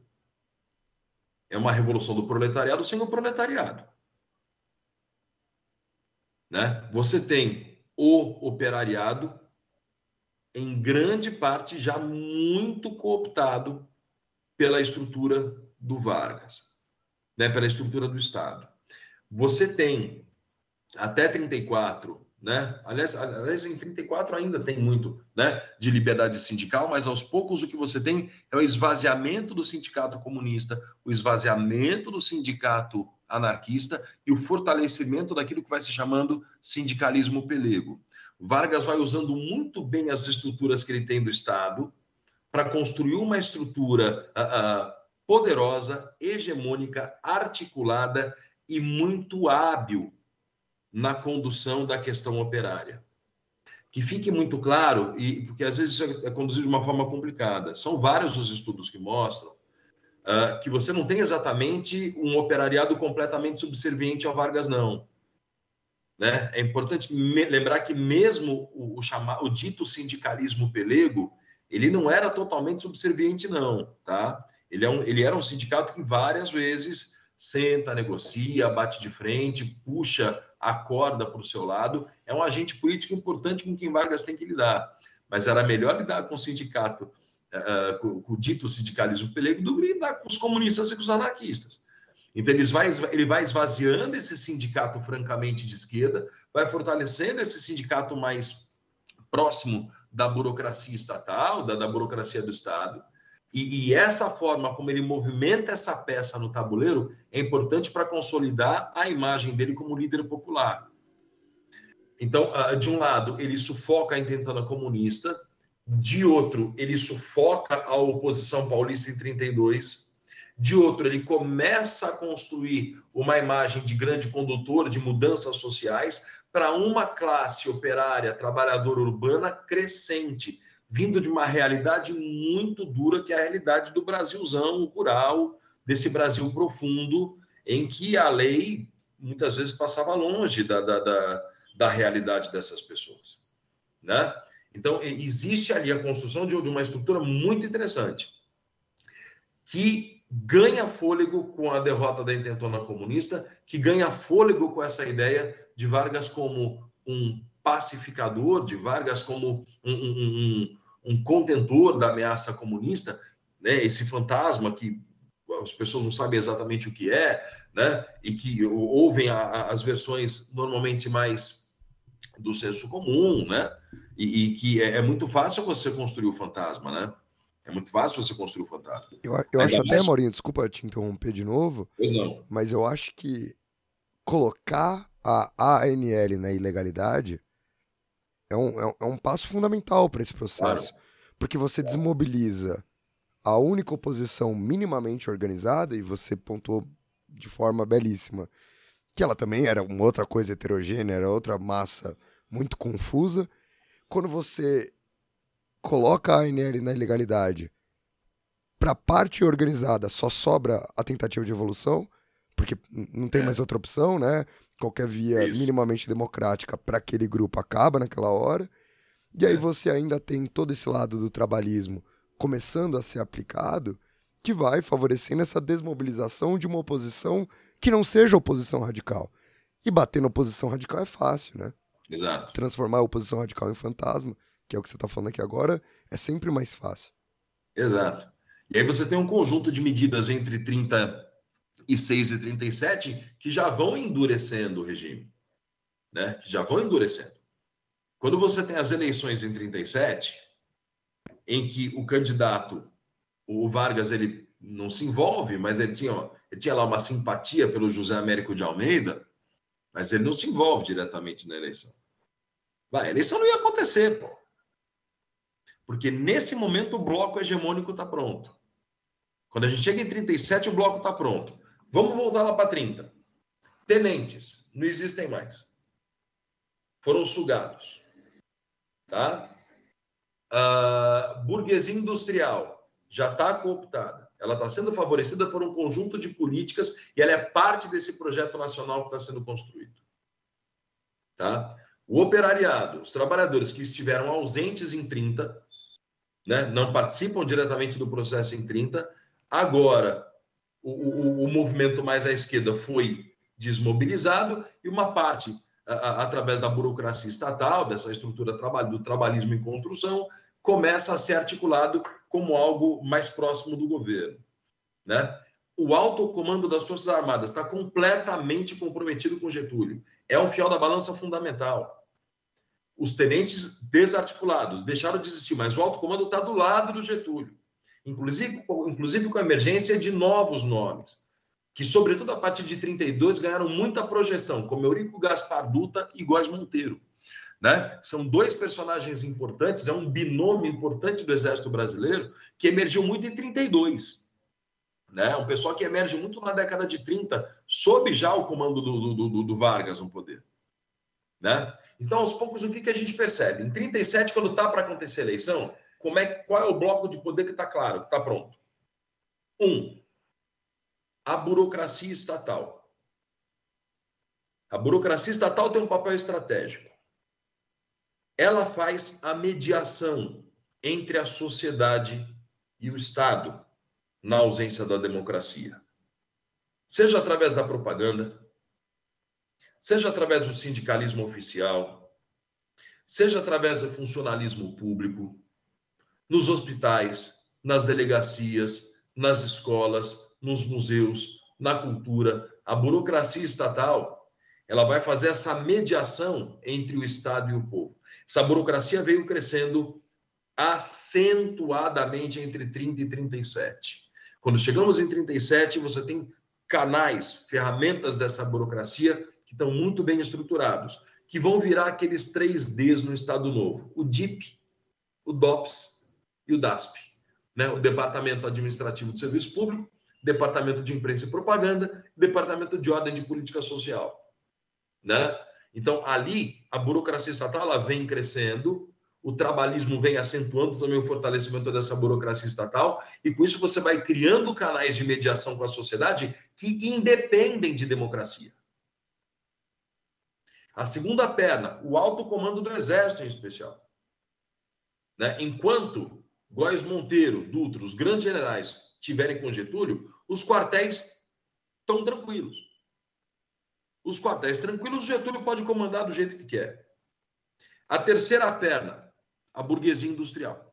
é uma revolução do proletariado sem o proletariado. Né? Você tem o operariado, em grande parte, já muito cooptado pela estrutura do Vargas, né? pela estrutura do Estado. Você tem, até 34, né? Aliás, aliás, em 34 ainda tem muito né, de liberdade sindical, mas aos poucos o que você tem é o esvaziamento do sindicato comunista, o esvaziamento do sindicato anarquista e o fortalecimento daquilo que vai se chamando sindicalismo pelego. Vargas vai usando muito bem as estruturas que ele tem do Estado para construir uma estrutura uh, uh, poderosa, hegemônica, articulada e muito hábil na condução da questão operária. Que fique muito claro, e porque às vezes isso é conduzido de uma forma complicada. São vários os estudos que mostram uh, que você não tem exatamente um operariado completamente subserviente ao Vargas, não. Né? É importante lembrar que mesmo o, o, chama, o dito sindicalismo pelego, ele não era totalmente subserviente, não. Tá? Ele, é um, ele era um sindicato que várias vezes senta, negocia, bate de frente, puxa a corda para o seu lado. É um agente político importante com quem Vargas tem que lidar. Mas era melhor lidar com o sindicato, uh, com, com, o dito sindicalismo pelego, do que lidar com os comunistas e com os anarquistas. Então, ele vai, ele vai esvaziando esse sindicato francamente de esquerda, vai fortalecendo esse sindicato mais próximo da burocracia estatal, da, da burocracia do Estado, e, e, essa forma como ele movimenta essa peça no tabuleiro é importante para consolidar a imagem dele como líder popular. Então, ah, de um lado, ele sufoca a intentona comunista, de outro, ele sufoca a oposição paulista em 32, de outro, ele começa a construir uma imagem de grande condutor de mudanças sociais para uma classe operária, trabalhadora urbana crescente, vindo de uma realidade muito dura, que é a realidade do Brasilzão rural, desse Brasil profundo, em que a lei muitas vezes passava longe da, da, da, da realidade dessas pessoas. Né? Então, existe ali a construção de, uma estrutura muito interessante, que ganha fôlego com a derrota da intentona comunista, que ganha fôlego com essa ideia de Vargas como um pacificador, de Vargas como um, um, um, um contentor da ameaça comunista, né? esse fantasma que as pessoas não sabem exatamente o que é, né? e que ouvem a, a, as versões normalmente mais do senso comum, né? e, e que é, é, muito fácil você construir o fantasma, né? É muito fácil você construir o fantasma. Eu, eu acho até, mais... Maurinho, desculpa te interromper de novo, pois não. mas eu acho que colocar a ANL na ilegalidade é um, é um, é um passo fundamental para esse processo. Claro. Porque você desmobiliza a única oposição minimamente organizada, e você pontuou de forma belíssima que ela também era uma outra coisa heterogênea, era outra massa muito confusa. Quando você coloca a ANL na ilegalidade, para a parte organizada só sobra a tentativa de evolução, porque não tem É. mais outra opção, né? Qualquer via Isso. minimamente democrática para aquele grupo acaba naquela hora. E aí É. você ainda tem todo esse lado do trabalhismo começando a ser aplicado, que vai favorecendo essa desmobilização de uma oposição que não seja oposição radical. E bater na oposição radical é fácil, né? Exato. Transformar a oposição radical em fantasma, que é o que você está falando aqui agora, é sempre mais fácil. Exato. E aí você tem um conjunto de medidas entre 36 e 37 que já vão endurecendo o regime, né? Que já vão endurecendo. Quando você tem as eleições em 37, em que o candidato, o Vargas, ele não se envolve, mas ele tinha, ele tinha lá uma simpatia pelo José Américo de Almeida, mas ele não se envolve diretamente na eleição. Vai, a eleição não ia acontecer, pô. Porque nesse momento o bloco hegemônico está pronto. Quando a gente chega em 37, o bloco está pronto. Vamos voltar lá para 30. Tenentes não existem mais. Foram sugados. Tá? A burguesia industrial já está cooptada. Ela está sendo favorecida por um conjunto de políticas e ela é parte desse projeto nacional que está sendo construído. Tá? O operariado, os trabalhadores que estiveram ausentes em 30, né, não participam diretamente do processo em 30. Agora, o, o, o movimento mais à esquerda foi desmobilizado e uma parte, através da burocracia estatal, dessa estrutura do trabalhismo em construção, começa a ser articulado como algo mais próximo do governo. Né? O alto comando das Forças Armadas está completamente comprometido com Getúlio. É um fiel da balança fundamental os tenentes desarticulados deixaram de existir, mas o alto comando está do lado do Getúlio, inclusive, inclusive com a emergência de novos nomes, que, sobretudo a partir de 32, ganharam muita projeção, como Eurico Gaspar Dutra e Góes Monteiro. Né? São dois personagens importantes, é um binômio importante do Exército Brasileiro que emergiu muito em 32. Né? Um pessoal que emerge muito na década de 30, sob já o comando do, do, do, do Vargas no poder. Né? Então, aos poucos, o que, que a gente percebe? Em 37, quando está para acontecer a eleição, como é, qual é o bloco de poder que está claro, que está pronto? Um, a burocracia estatal. A burocracia estatal tem um papel estratégico. Ela faz a mediação entre a sociedade e o Estado na ausência da democracia. Seja através da propaganda, seja através do sindicalismo oficial, seja através do funcionalismo público, nos hospitais, nas delegacias, nas escolas, nos museus, na cultura, a burocracia estatal, ela vai fazer essa mediação entre o Estado e o povo. Essa burocracia veio crescendo acentuadamente entre 30 e 37. Quando chegamos em 37, você tem canais, ferramentas dessa burocracia que estão muito bem estruturados, que vão virar aqueles três Ds no Estado Novo: o DIP, o DOPS e o DASP. Né? O Departamento Administrativo de Serviço Público, Departamento de Imprensa e Propaganda, Departamento de Ordem de Política Social. Né? Então, ali, a burocracia estatal ela vem crescendo, o trabalhismo vem acentuando também o fortalecimento dessa burocracia estatal, e com isso você vai criando canais de mediação com a sociedade que independem de democracia. A segunda perna, o alto comando do Exército, em especial. Né? Enquanto Góes Monteiro, Dutra, os grandes generais tiverem com Getúlio, os quartéis estão tranquilos. Os quartéis tranquilos, Getúlio pode comandar do jeito que quer. A terceira perna, a burguesia industrial,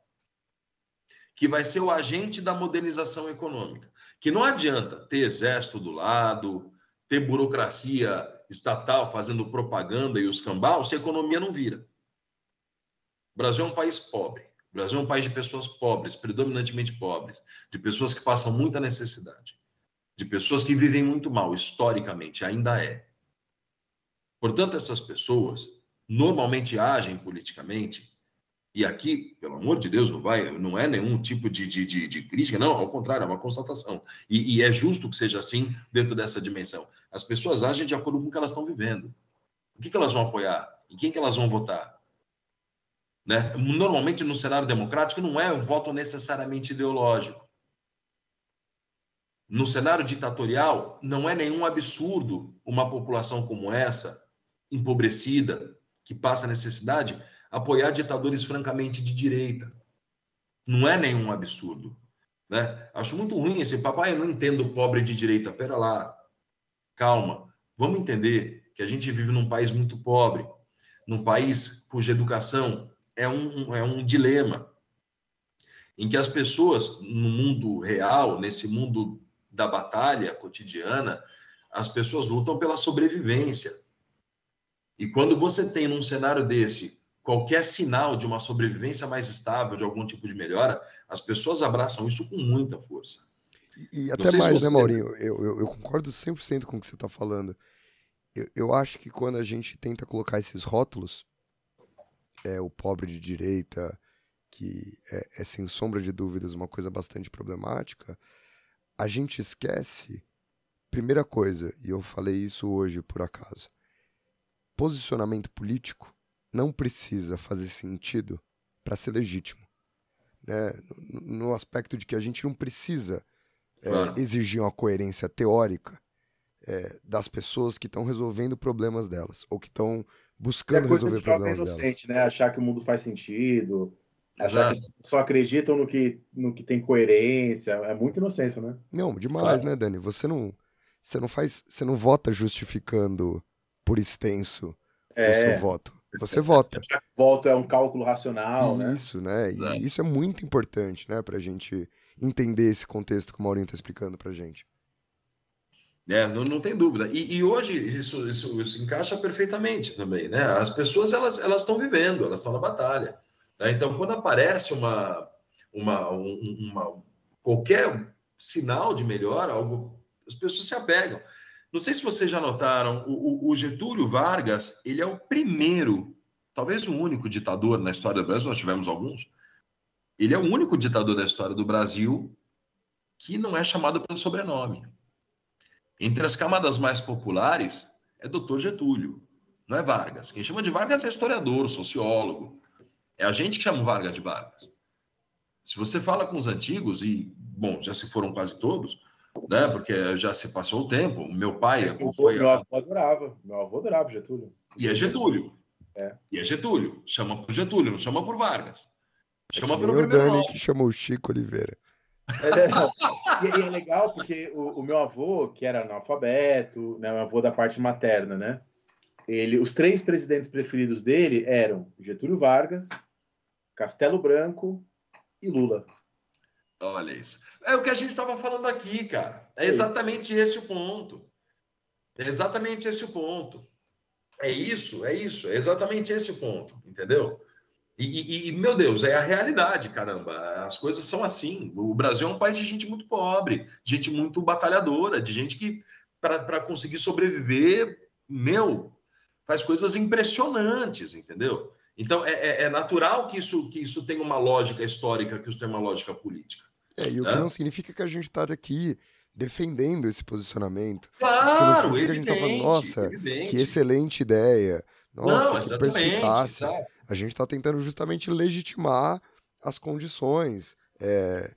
que vai ser o agente da modernização econômica. Que não adianta ter exército do lado, ter burocracia estatal fazendo propaganda e os cambal, se a economia não vira. O Brasil é um país pobre. O Brasil é um país de pessoas pobres, predominantemente pobres, de pessoas que passam muita necessidade, de pessoas que vivem muito mal, historicamente, ainda é. Portanto, essas pessoas normalmente agem politicamente, e aqui, pelo amor de Deus, não vai, não é nenhum tipo de, de, de, de crítica, não, ao contrário, é uma constatação. E, e, é justo que seja assim dentro dessa dimensão. As pessoas agem de acordo com o que elas estão vivendo. O que, que elas vão apoiar? Em quem que elas vão votar? Né? Normalmente, no cenário democrático, não é um voto necessariamente ideológico. no cenário ditatorial, não é nenhum absurdo uma população como essa, empobrecida, que passa necessidade, apoiar ditadores francamente de direita. Não é nenhum absurdo. Né? Acho muito ruim esse papai, eu não entendo pobre de direita. Pera lá, calma. Vamos entender que a gente vive num país muito pobre, num país cuja educação é um, é um dilema, em que as pessoas, no mundo real, nesse mundo da batalha cotidiana, as pessoas lutam pela sobrevivência. E quando você tem num cenário desse qualquer sinal de uma sobrevivência mais estável, de algum tipo de melhora, as pessoas abraçam isso com muita força. E, e até mais, né, você... né, Maurinho? Eu, eu, eu, concordo 100% com o que você está falando. Eu, eu acho que quando a gente tenta colocar esses rótulos, é o pobre de direita, que é, é sem sombra de dúvidas uma coisa bastante problemática, a gente esquece, primeira coisa, e eu falei isso hoje por acaso, posicionamento político não precisa fazer sentido para ser legítimo. Né? No, no, aspecto de que a gente não precisa é, claro. exigir uma coerência teórica é, das pessoas que estão resolvendo problemas delas, ou que estão buscando é resolver problemas inocente, delas. Né? Achar que o mundo faz sentido, achar Exato. que só acreditam no que, no que tem coerência, é muita inocência, né? Não, demais, claro. né, Dani? Você não, você não faz, você não vota justificando por extenso é. o seu voto. Você vota. Voto é um cálculo racional, né? Isso, né? E isso é muito importante, né? Pra gente entender esse contexto que o Maurinho está explicando pra gente. É, não, não tem dúvida. E, e hoje isso, isso, isso, encaixa perfeitamente também, né? As pessoas, elas elas estão vivendo, elas estão na batalha. Né? Então, quando aparece uma, uma, uma, qualquer sinal de melhora, algo, as pessoas se apegam. Não sei se vocês já notaram, o, o, Getúlio Vargas, ele é o primeiro, talvez o único ditador na história do Brasil, nós tivemos alguns, ele é o único ditador da história do Brasil que não é chamado pelo sobrenome. Entre as camadas mais populares é doutor Getúlio, não é Vargas. Quem chama de Vargas é historiador, sociólogo. É a gente que chama o Vargas de Vargas. Se você fala com os antigos, e, bom, já se foram quase todos, né? Porque já se passou o tempo. Meu pai acompanha... Meu avô adorava. Meu avô adorava Getúlio. E é Getúlio. É. E é Getúlio. Chama por Getúlio, não chama por Vargas. É chama é pelo o Dani nome. que chamou o Chico Oliveira. E, e, é legal porque o, o, meu avô, que era analfabeto, né, meu avô da parte materna, né? Ele, os três presidentes preferidos dele eram Getúlio Vargas, Castelo Branco e Lula. Olha isso. É o que a gente estava falando aqui, cara. É exatamente esse o ponto. É exatamente esse o ponto. É isso, é isso, é exatamente esse o ponto, entendeu? E, e, meu Deus, é a realidade, caramba. As coisas são assim. O Brasil é um país de gente muito pobre, de gente muito batalhadora, de gente que, para conseguir sobreviver, meu, faz coisas impressionantes, entendeu? Então, é, é, é natural que isso, que isso tenha uma lógica histórica, que isso tenha uma lógica política. É, e o que não significa que a gente está aqui defendendo esse posicionamento. Claro, evidente, que a gente está falando, nossa, evidente. que excelente ideia. Nossa, não, que perspicácia. A gente está tentando justamente legitimar as condições. É,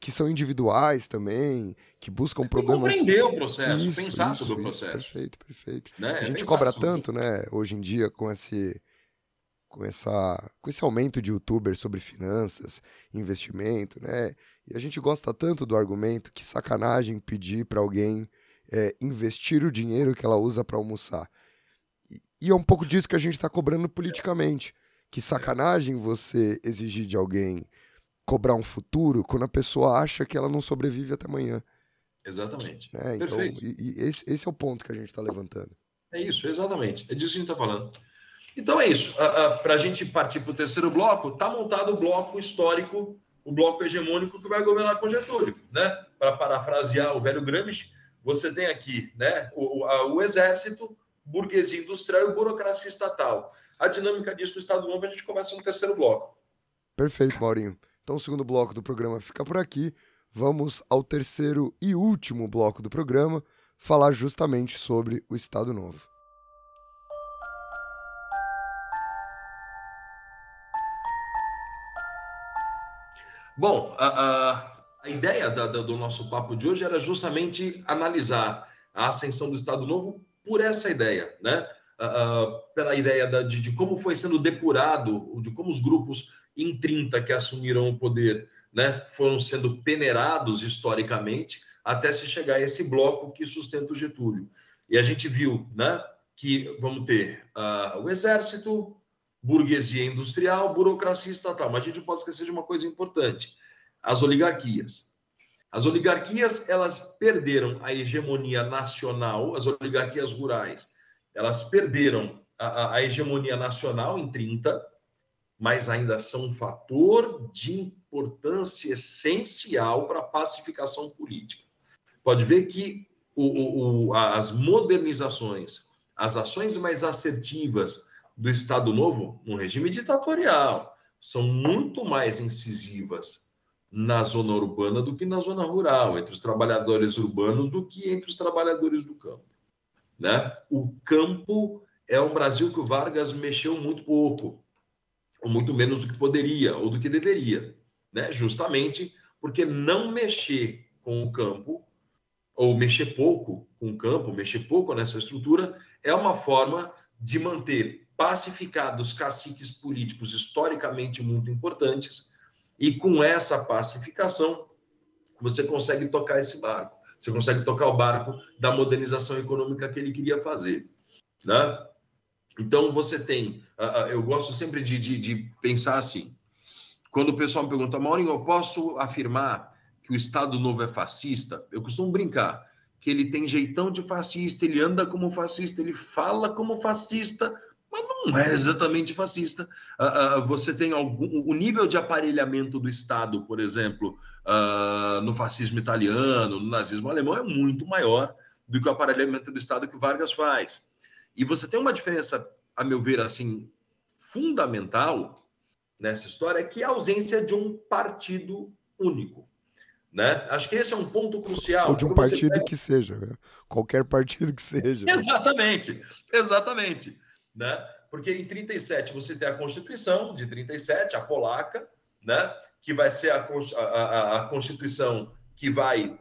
que são individuais também, que buscam problemas. Compreender o processo, isso, pensar isso, sobre o processo. Perfeito, perfeito. Né? A gente cobra sobre... tanto, né, hoje em dia, com esse, com, essa, com esse aumento de youtubers sobre finanças, investimento, né? E a gente gosta tanto do argumento que sacanagem pedir para alguém é, investir o dinheiro que ela usa para almoçar. E, e, é um pouco disso que a gente está cobrando politicamente. Que sacanagem você exigir de alguém cobrar um futuro quando a pessoa acha que ela não sobrevive até amanhã. Exatamente. É, então, Perfeito. E, e esse, esse, é o ponto que a gente está levantando. É isso, exatamente. É disso que a gente está falando. Então é isso. Para a gente partir para o terceiro bloco, está montado o bloco histórico, o bloco hegemônico que vai governar com Getúlio. Né? Para parafrasear o velho Gramsci, você tem aqui né, o, a, o exército, burguesia industrial e burocracia estatal. A dinâmica disso no Estado Novo a gente começa no terceiro bloco. Perfeito, Maurinho. Então o segundo bloco do programa fica por aqui. Vamos ao terceiro e último bloco do programa, falar justamente sobre o Estado Novo. Bom, a, a, a ideia da, da, do nosso papo de hoje era justamente analisar a ascensão do Estado Novo por essa ideia, né? Uh, pela ideia da, de, de, como foi sendo depurado, de como os grupos em 30 que assumiram o poder né, foram sendo peneirados historicamente até se chegar a esse bloco que sustenta o Getúlio. E a gente viu né, que vamos ter uh, o exército, burguesia industrial, burocracia estatal. Mas a gente não pode esquecer de uma coisa importante: as oligarquias. As oligarquias elas perderam a hegemonia nacional, as oligarquias rurais, elas perderam a, a hegemonia nacional em 30, mas ainda são um fator de importância essencial para a pacificação política. Pode ver que o, o, as modernizações, as ações mais assertivas do Estado Novo, no regime ditatorial, são muito mais incisivas na zona urbana do que na zona rural, entre os trabalhadores urbanos do que entre os trabalhadores do campo. Né? O campo é um Brasil que o Vargas mexeu muito pouco, ou muito menos do que poderia, ou do que deveria, né? justamente porque não mexer com o campo, ou mexer pouco com o campo, mexer pouco nessa estrutura, é uma forma de manter pacificados caciques políticos historicamente muito importantes e com essa pacificação, você consegue tocar esse barco. Você consegue tocar o barco da modernização econômica que ele queria fazer. Né? Então, você tem. Eu gosto sempre de, de, de pensar assim. Quando o pessoal me pergunta, Maurinho, eu posso afirmar que o Estado Novo é fascista? Eu costumo brincar que ele tem jeitão de fascista, ele anda como fascista, ele fala como fascista, mas não é exatamente fascista. Uh, uh, você tem algum, o nível de aparelhamento do Estado, por exemplo, uh, no fascismo italiano, no nazismo alemão, é muito maior do que o aparelhamento do Estado que Vargas faz. E você tem uma diferença, a meu ver, assim, fundamental nessa história, que é a ausência de um partido único. Né? Acho que esse é um ponto crucial. Ou de um partido pega... que seja, né? qualquer partido que seja. Exatamente, exatamente né? Porque em 37 você tem a Constituição de 37, a polaca, né? Que vai ser a, a, a Constituição que vai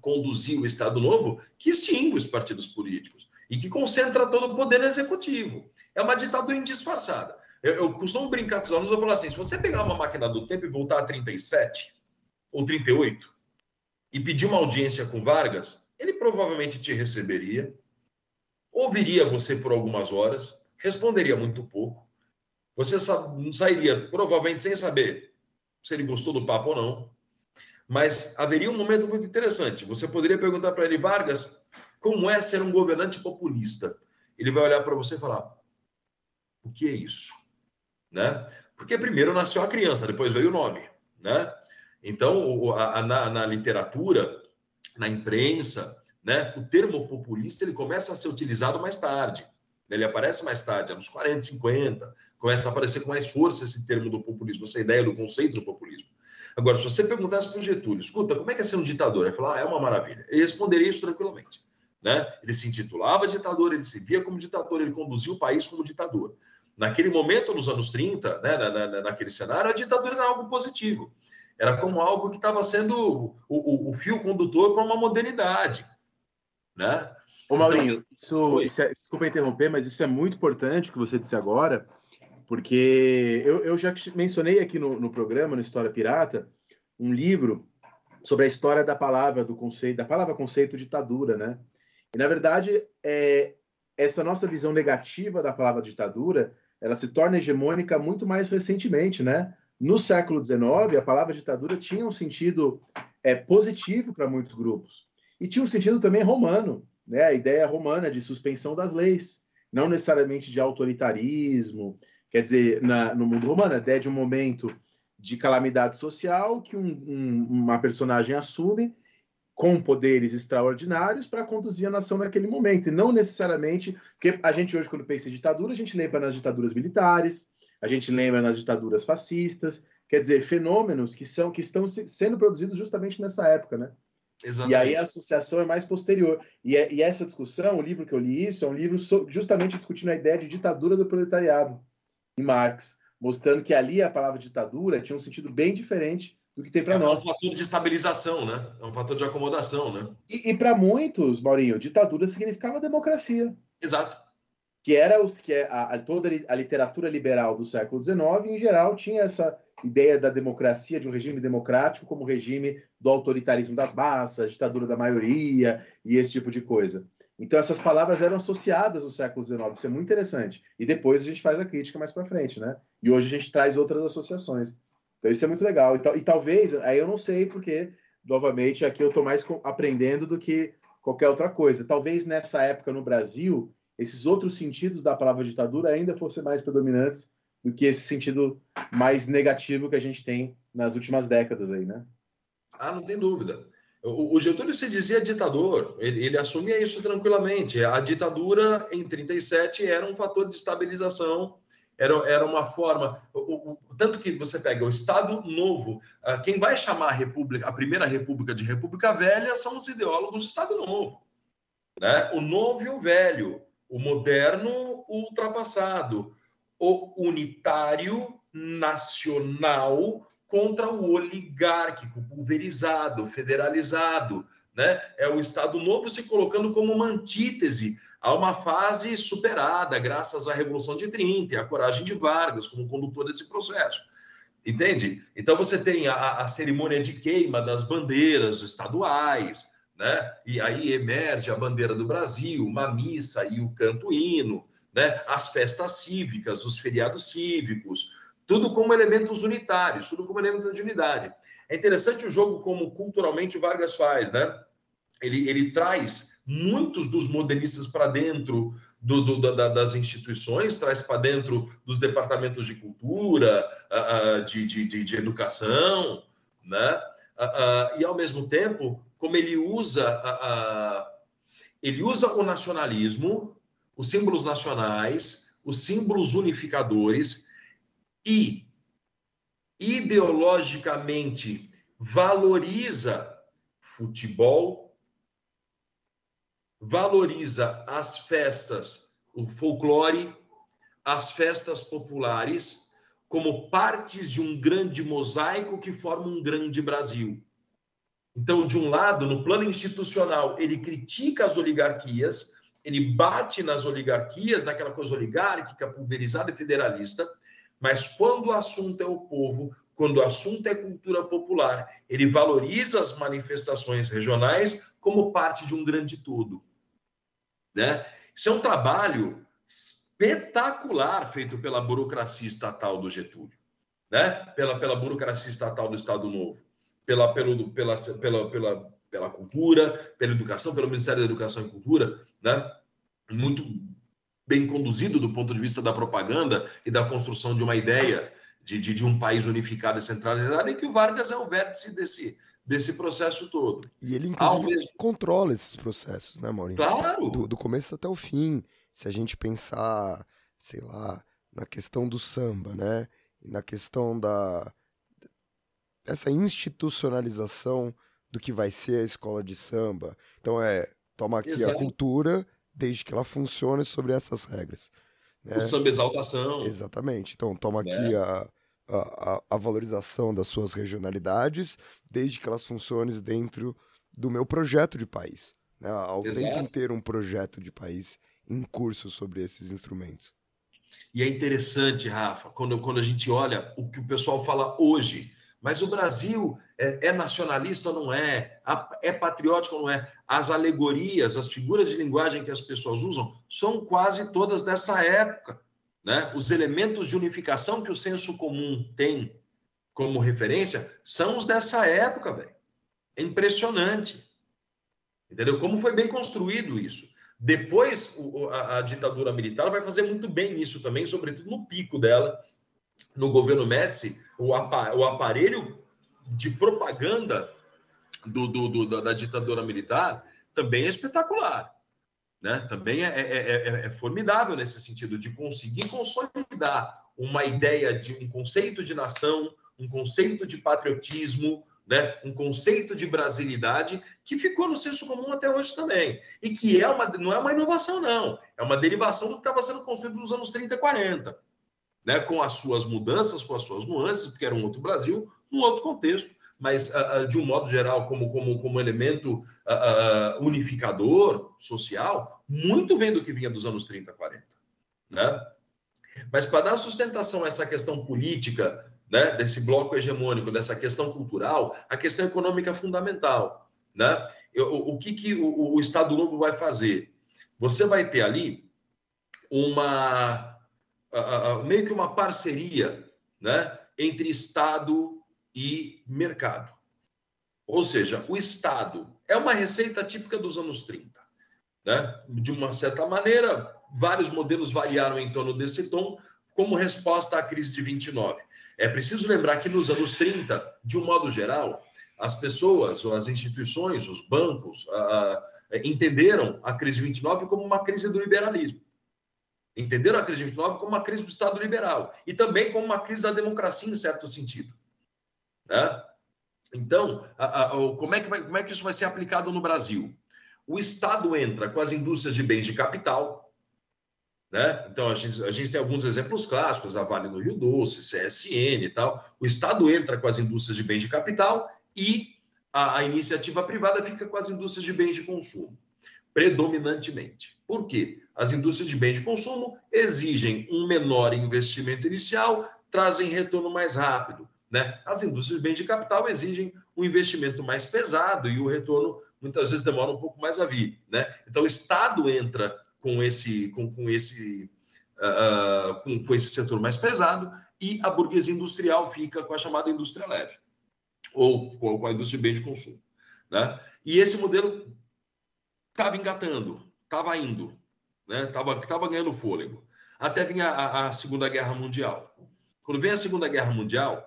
conduzir o Estado Novo, que extingue os partidos políticos e que concentra todo o poder executivo. É uma ditadura indisfarçada. Eu, eu costumo brincar com os alunos, eu falo assim, se você pegar uma máquina do tempo e voltar a 37 ou 38 e pedir uma audiência com Vargas, ele provavelmente te receberia, ouviria você por algumas horas, responderia muito pouco. Você sairia provavelmente sem saber se ele gostou do papo ou não. Mas haveria um momento muito interessante. Você poderia perguntar para ele, Vargas, como é ser um governante populista? Ele vai olhar para você e falar: o que é isso? Né? Porque primeiro nasceu a criança, depois veio o nome. Né? Então, a, a, na, na literatura, na imprensa, né? O termo populista ele começa a ser utilizado mais tarde. Ele aparece mais tarde, anos 40, 50, começa a aparecer com mais força esse termo do populismo, essa ideia do conceito do populismo. Agora, se você perguntasse para o Getúlio, escuta, como é que é ser um ditador? Ele falar, ah, é uma maravilha. Ele responderia isso tranquilamente. Né? Ele se intitulava ditador, ele se via como ditador, ele conduzia o país como ditador. Naquele momento, nos anos 30, né, na, na, naquele cenário, a ditadura era algo positivo. Era como algo que estava sendo o, o, o fio condutor para uma modernidade né? Ô Maurinho, isso, isso é, desculpa interromper, mas isso é muito importante que você disse agora, porque eu, eu já mencionei aqui no, no programa, no História Pirata, um livro sobre a história da palavra, do conceito, da palavra conceito ditadura, né? E na verdade, é, essa nossa visão negativa da palavra ditadura, ela se torna hegemônica muito mais recentemente, né? No século XIX, a palavra ditadura tinha um sentido é, positivo para muitos grupos. E tinha um sentido também romano, né? a ideia romana de suspensão das leis, não necessariamente de autoritarismo. Quer dizer, na, no mundo romano, a ideia de um momento de calamidade social que um, um, uma personagem assume com poderes extraordinários para conduzir a nação naquele momento, e não necessariamente, porque a gente hoje, quando pensa em ditadura, a gente lembra nas ditaduras militares, a gente lembra nas ditaduras fascistas, quer dizer, fenômenos que são que estão sendo produzidos justamente nessa época, né? Exatamente. E aí a associação é mais posterior. E, é, e, essa discussão, o livro que eu li isso, é um livro so, justamente discutindo a ideia de ditadura do proletariado, em Marx, mostrando que ali a palavra ditadura tinha um sentido bem diferente do que tem para é nós. É um fator de estabilização, né? É um fator de acomodação, né? E, e para muitos, Maurinho, ditadura significava democracia. Exato. Que era os que é a, a, toda a literatura liberal do século XIX, em geral, tinha essa ideia da democracia, de um regime democrático como regime do autoritarismo das massas, ditadura da maioria e esse tipo de coisa. Então essas palavras eram associadas no século XIX, isso é muito interessante. E depois a gente faz a crítica mais para frente, né? E hoje a gente traz outras associações. Então isso é muito legal. E, e talvez, aí eu não sei porque, novamente, aqui eu estou mais aprendendo do que qualquer outra coisa. Talvez nessa época no Brasil, esses outros sentidos da palavra ditadura ainda fossem mais predominantes do que esse sentido mais negativo que a gente tem nas últimas décadas aí, né? Ah, não tem dúvida. O, Getúlio se dizia ditador, ele, ele, assumia isso tranquilamente. A ditadura em 37 era um fator de estabilização era, era uma forma. O, o, tanto que você pega o Estado Novo, uh, quem vai chamar a República, a primeira República de República Velha são os ideólogos do Estado Novo. Né? O novo e o velho, o moderno, o ultrapassado, o unitário nacional contra o oligárquico, pulverizado, federalizado. Né? É o Estado Novo se colocando como uma antítese a uma fase superada, graças à Revolução de 30 e à coragem de Vargas como condutor desse processo. Entende? Então você tem a, a cerimônia de queima das bandeiras estaduais, né? E aí emerge a bandeira do Brasil, uma missa e o canto hino, né? As festas cívicas, os feriados cívicos, tudo como elementos unitários, tudo como elementos de unidade. É interessante o jogo como culturalmente o Vargas faz, né? Ele, ele traz muitos dos modernistas para dentro do, do, da, das instituições, traz para dentro dos departamentos de cultura, de, de, de, educação, né? e ao mesmo tempo, como ele usa, ele usa o nacionalismo, os símbolos nacionais, os símbolos unificadores e ideologicamente valoriza futebol, valoriza as festas, o folclore, as festas populares, como partes de um grande mosaico que forma um grande Brasil. Então, de um lado, no plano institucional, ele critica as oligarquias, ele bate nas oligarquias, naquela coisa oligárquica, pulverizada e federalista, mas quando o assunto é o povo, quando o assunto é cultura popular, ele valoriza as manifestações regionais como parte de um grande todo. Né? Isso é um trabalho espetacular feito pela burocracia estatal do Getúlio, né? pela, pela burocracia estatal do Estado Novo, pela, pelo, pela, pela, pela, pela cultura, pela educação, pelo Ministério da Educação e Cultura, né? Muito bem conduzido do ponto de vista da propaganda e da construção de uma ideia de, de, de um país unificado e centralizado, e que o Vargas é o vértice desse, desse processo todo. E ele, inclusive, mesmo... controla esses processos, né, Maurinho? Claro! Do, do, começo até o fim. Se a gente pensar, sei lá, na questão do samba, né? E na questão da... essa institucionalização do que vai ser a escola de samba. Então, é, toma aqui Exato. a cultura, desde que ela funcione sobre essas regras. Né? O samba exaltação. Exatamente. Então, toma né? aqui a a, a, valorização das suas regionalidades, desde que elas funcionem dentro do meu projeto de país. Né? Ao tempo inteiro um projeto de país em curso sobre esses instrumentos. E é interessante, Rafa, quando, quando a gente olha o que o pessoal fala hoje, mas o Brasil é, é nacionalista ou não é? É patriótico ou não é? As alegorias, as figuras de linguagem que as pessoas usam são quase todas dessa época né? Os elementos de unificação que o senso comum tem como referência são os dessa época, velho. É impressionante. Entendeu? Como foi bem construído isso. Depois, a, a, ditadura militar vai fazer muito bem isso também, sobretudo no pico dela, no governo Médici, o, aparelho de propaganda do, do, do da, ditadura militar também é espetacular né? também é, é, é, é, formidável nesse sentido de conseguir consolidar uma ideia de um conceito de nação, um conceito de patriotismo, né? um conceito de brasilidade que ficou no senso comum até hoje também. E que é uma, não é uma inovação, não. É uma derivação do que estava sendo construído nos anos 30 e 40. Né? Com as suas mudanças, com as suas nuances, porque era um outro Brasil, num outro contexto, mas uh, de um modo geral, como, como, como elemento uh, unificador social, muito vem do que vinha dos anos 30, 40. Né? Mas para dar sustentação a essa questão política, né, desse bloco hegemônico, dessa questão cultural, a questão econômica é fundamental. Né? O, o que, que o, o Estado Novo vai fazer? Você vai ter ali uma meio que uma parceria né, entre Estado e mercado. Ou seja, o Estado é uma receita típica dos anos 30. Né? De uma certa maneira, vários modelos variaram em torno desse tom como resposta à crise de 29. É preciso lembrar que nos anos 30, de um modo geral, as pessoas, as instituições, os bancos, entenderam a crise de 29 como uma crise do liberalismo. Entenderam a crise de 29 como uma crise do Estado liberal e também como uma crise da democracia, em certo sentido. Né? Então, a, a, como, é que vai, como é que isso vai ser aplicado no Brasil? O Estado entra com as indústrias de bens de capital. Né? Então, a gente, a gente tem alguns exemplos clássicos, a Vale do Rio Doce, CSN e tal. O Estado entra com as indústrias de bens de capital e a, a iniciativa privada fica com as indústrias de bens de consumo, predominantemente. Por quê? As indústrias de bens de consumo exigem um menor investimento inicial, trazem retorno mais rápido. Né? As indústrias de bens de capital exigem um investimento mais pesado e o retorno muitas vezes demora um pouco mais a vir. Né? Então, o Estado entra com esse, com, com esse, uh, com, com esse setor mais pesado e a burguesia industrial fica com a chamada indústria leve ou com a indústria de bens de consumo. Né? E esse modelo estava engatando, estava indo né? Tava, tava ganhando fôlego. Até vir a, a Segunda Guerra Mundial. Quando vem a Segunda Guerra Mundial,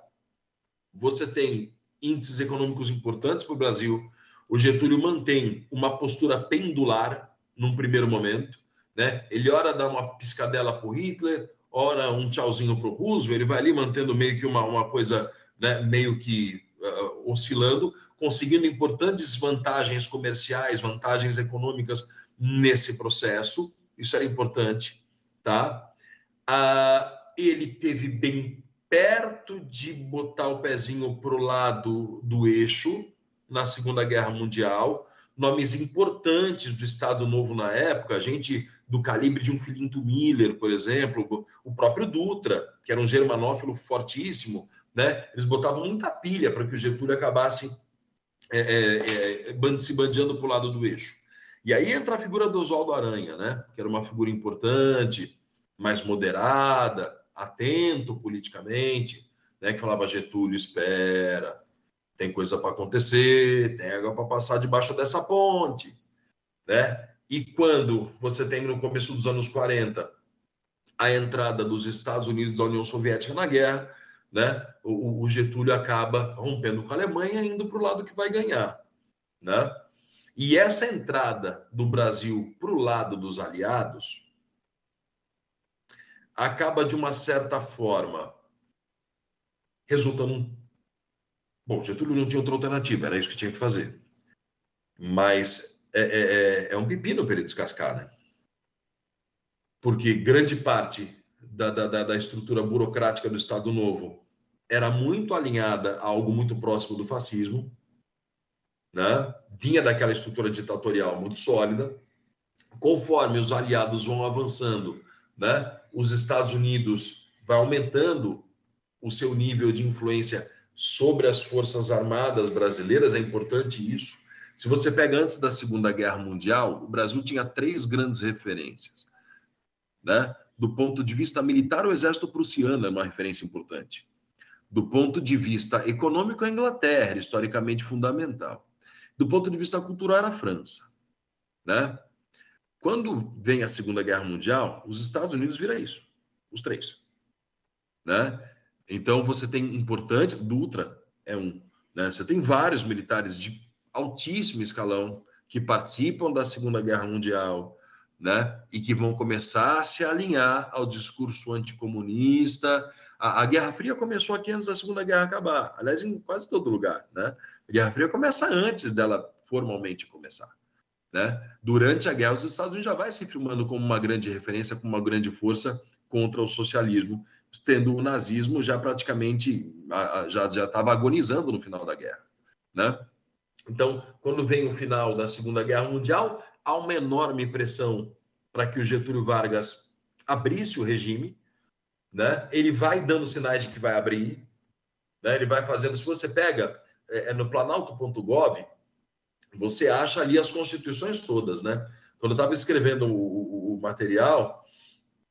você tem índices econômicos importantes para o Brasil. O Getúlio mantém uma postura pendular num primeiro momento. Né? Ele ora dá uma piscadela para o Hitler, ora um tchauzinho para o Roosevelt, ele vai ali mantendo meio que uma, uma coisa né, meio que uh, oscilando, conseguindo importantes vantagens comerciais, vantagens econômicas nesse processo isso era importante, tá? Ah, ele teve bem perto de botar o pezinho para o lado do eixo na Segunda Guerra Mundial. Nomes importantes do Estado Novo na época, gente do calibre de um Filinto Miller, por exemplo, o próprio Dutra, que era um germanófilo fortíssimo, né? Eles botavam muita pilha para que o Getúlio acabasse é, é, é, se bandeando para o lado do eixo. E aí entra a figura do Oswaldo Aranha, né? que era uma figura importante, mais moderada, atento politicamente, né? que falava Getúlio, espera, tem coisa para acontecer, tem água para passar debaixo dessa ponte. Né? E quando você tem no começo dos anos 40 a entrada dos Estados Unidos da União Soviética na guerra, né? o, o Getúlio acaba rompendo com a Alemanha indo para o lado que vai ganhar. Né? E essa entrada do Brasil para o lado dos aliados acaba, de uma certa forma, resultando. Bom, Getúlio não tinha outra alternativa, era isso que tinha que fazer. Mas é, é, é, é um pepino para ele descascar, né? Porque grande parte da, da, da estrutura burocrática do Estado Novo era muito alinhada a algo muito próximo do fascismo né? vinha daquela estrutura ditatorial muito sólida. Conforme os aliados vão avançando, né? os Estados Unidos vai aumentando o seu nível de influência sobre as forças armadas brasileiras, é importante isso. Se você pega antes da Segunda Guerra Mundial, o Brasil tinha três grandes referências. Né? Do ponto de vista militar, o exército prussiano é uma referência importante. Do ponto de vista econômico, a Inglaterra, historicamente fundamental do ponto de vista cultural, a França. Né? Quando vem a Segunda Guerra Mundial, os Estados Unidos viram isso, os três. Né? Então, você tem importante, Dutra é um. Né? Você tem vários militares de altíssimo escalão que participam da Segunda Guerra Mundial, né? E que vão começar a se alinhar ao discurso anticomunista, a, a, Guerra Fria começou aqui antes da Segunda Guerra acabar, aliás, em quase todo lugar, né? A Guerra Fria começa antes dela formalmente começar, né? Durante a guerra, os Estados Unidos já vai se filmando como uma grande referência, como uma grande força contra o socialismo, tendo o nazismo já praticamente já já estava agonizando no final da guerra, né? Então, quando vem o final da Segunda Guerra Mundial, há uma enorme pressão para que o Getúlio Vargas abrisse o regime, né? Ele vai dando sinais de que vai abrir, né? Ele vai fazendo. Se você pega é, é no Planalto.gov, você acha ali as constituições todas, né? Quando eu estava escrevendo o, o, o, material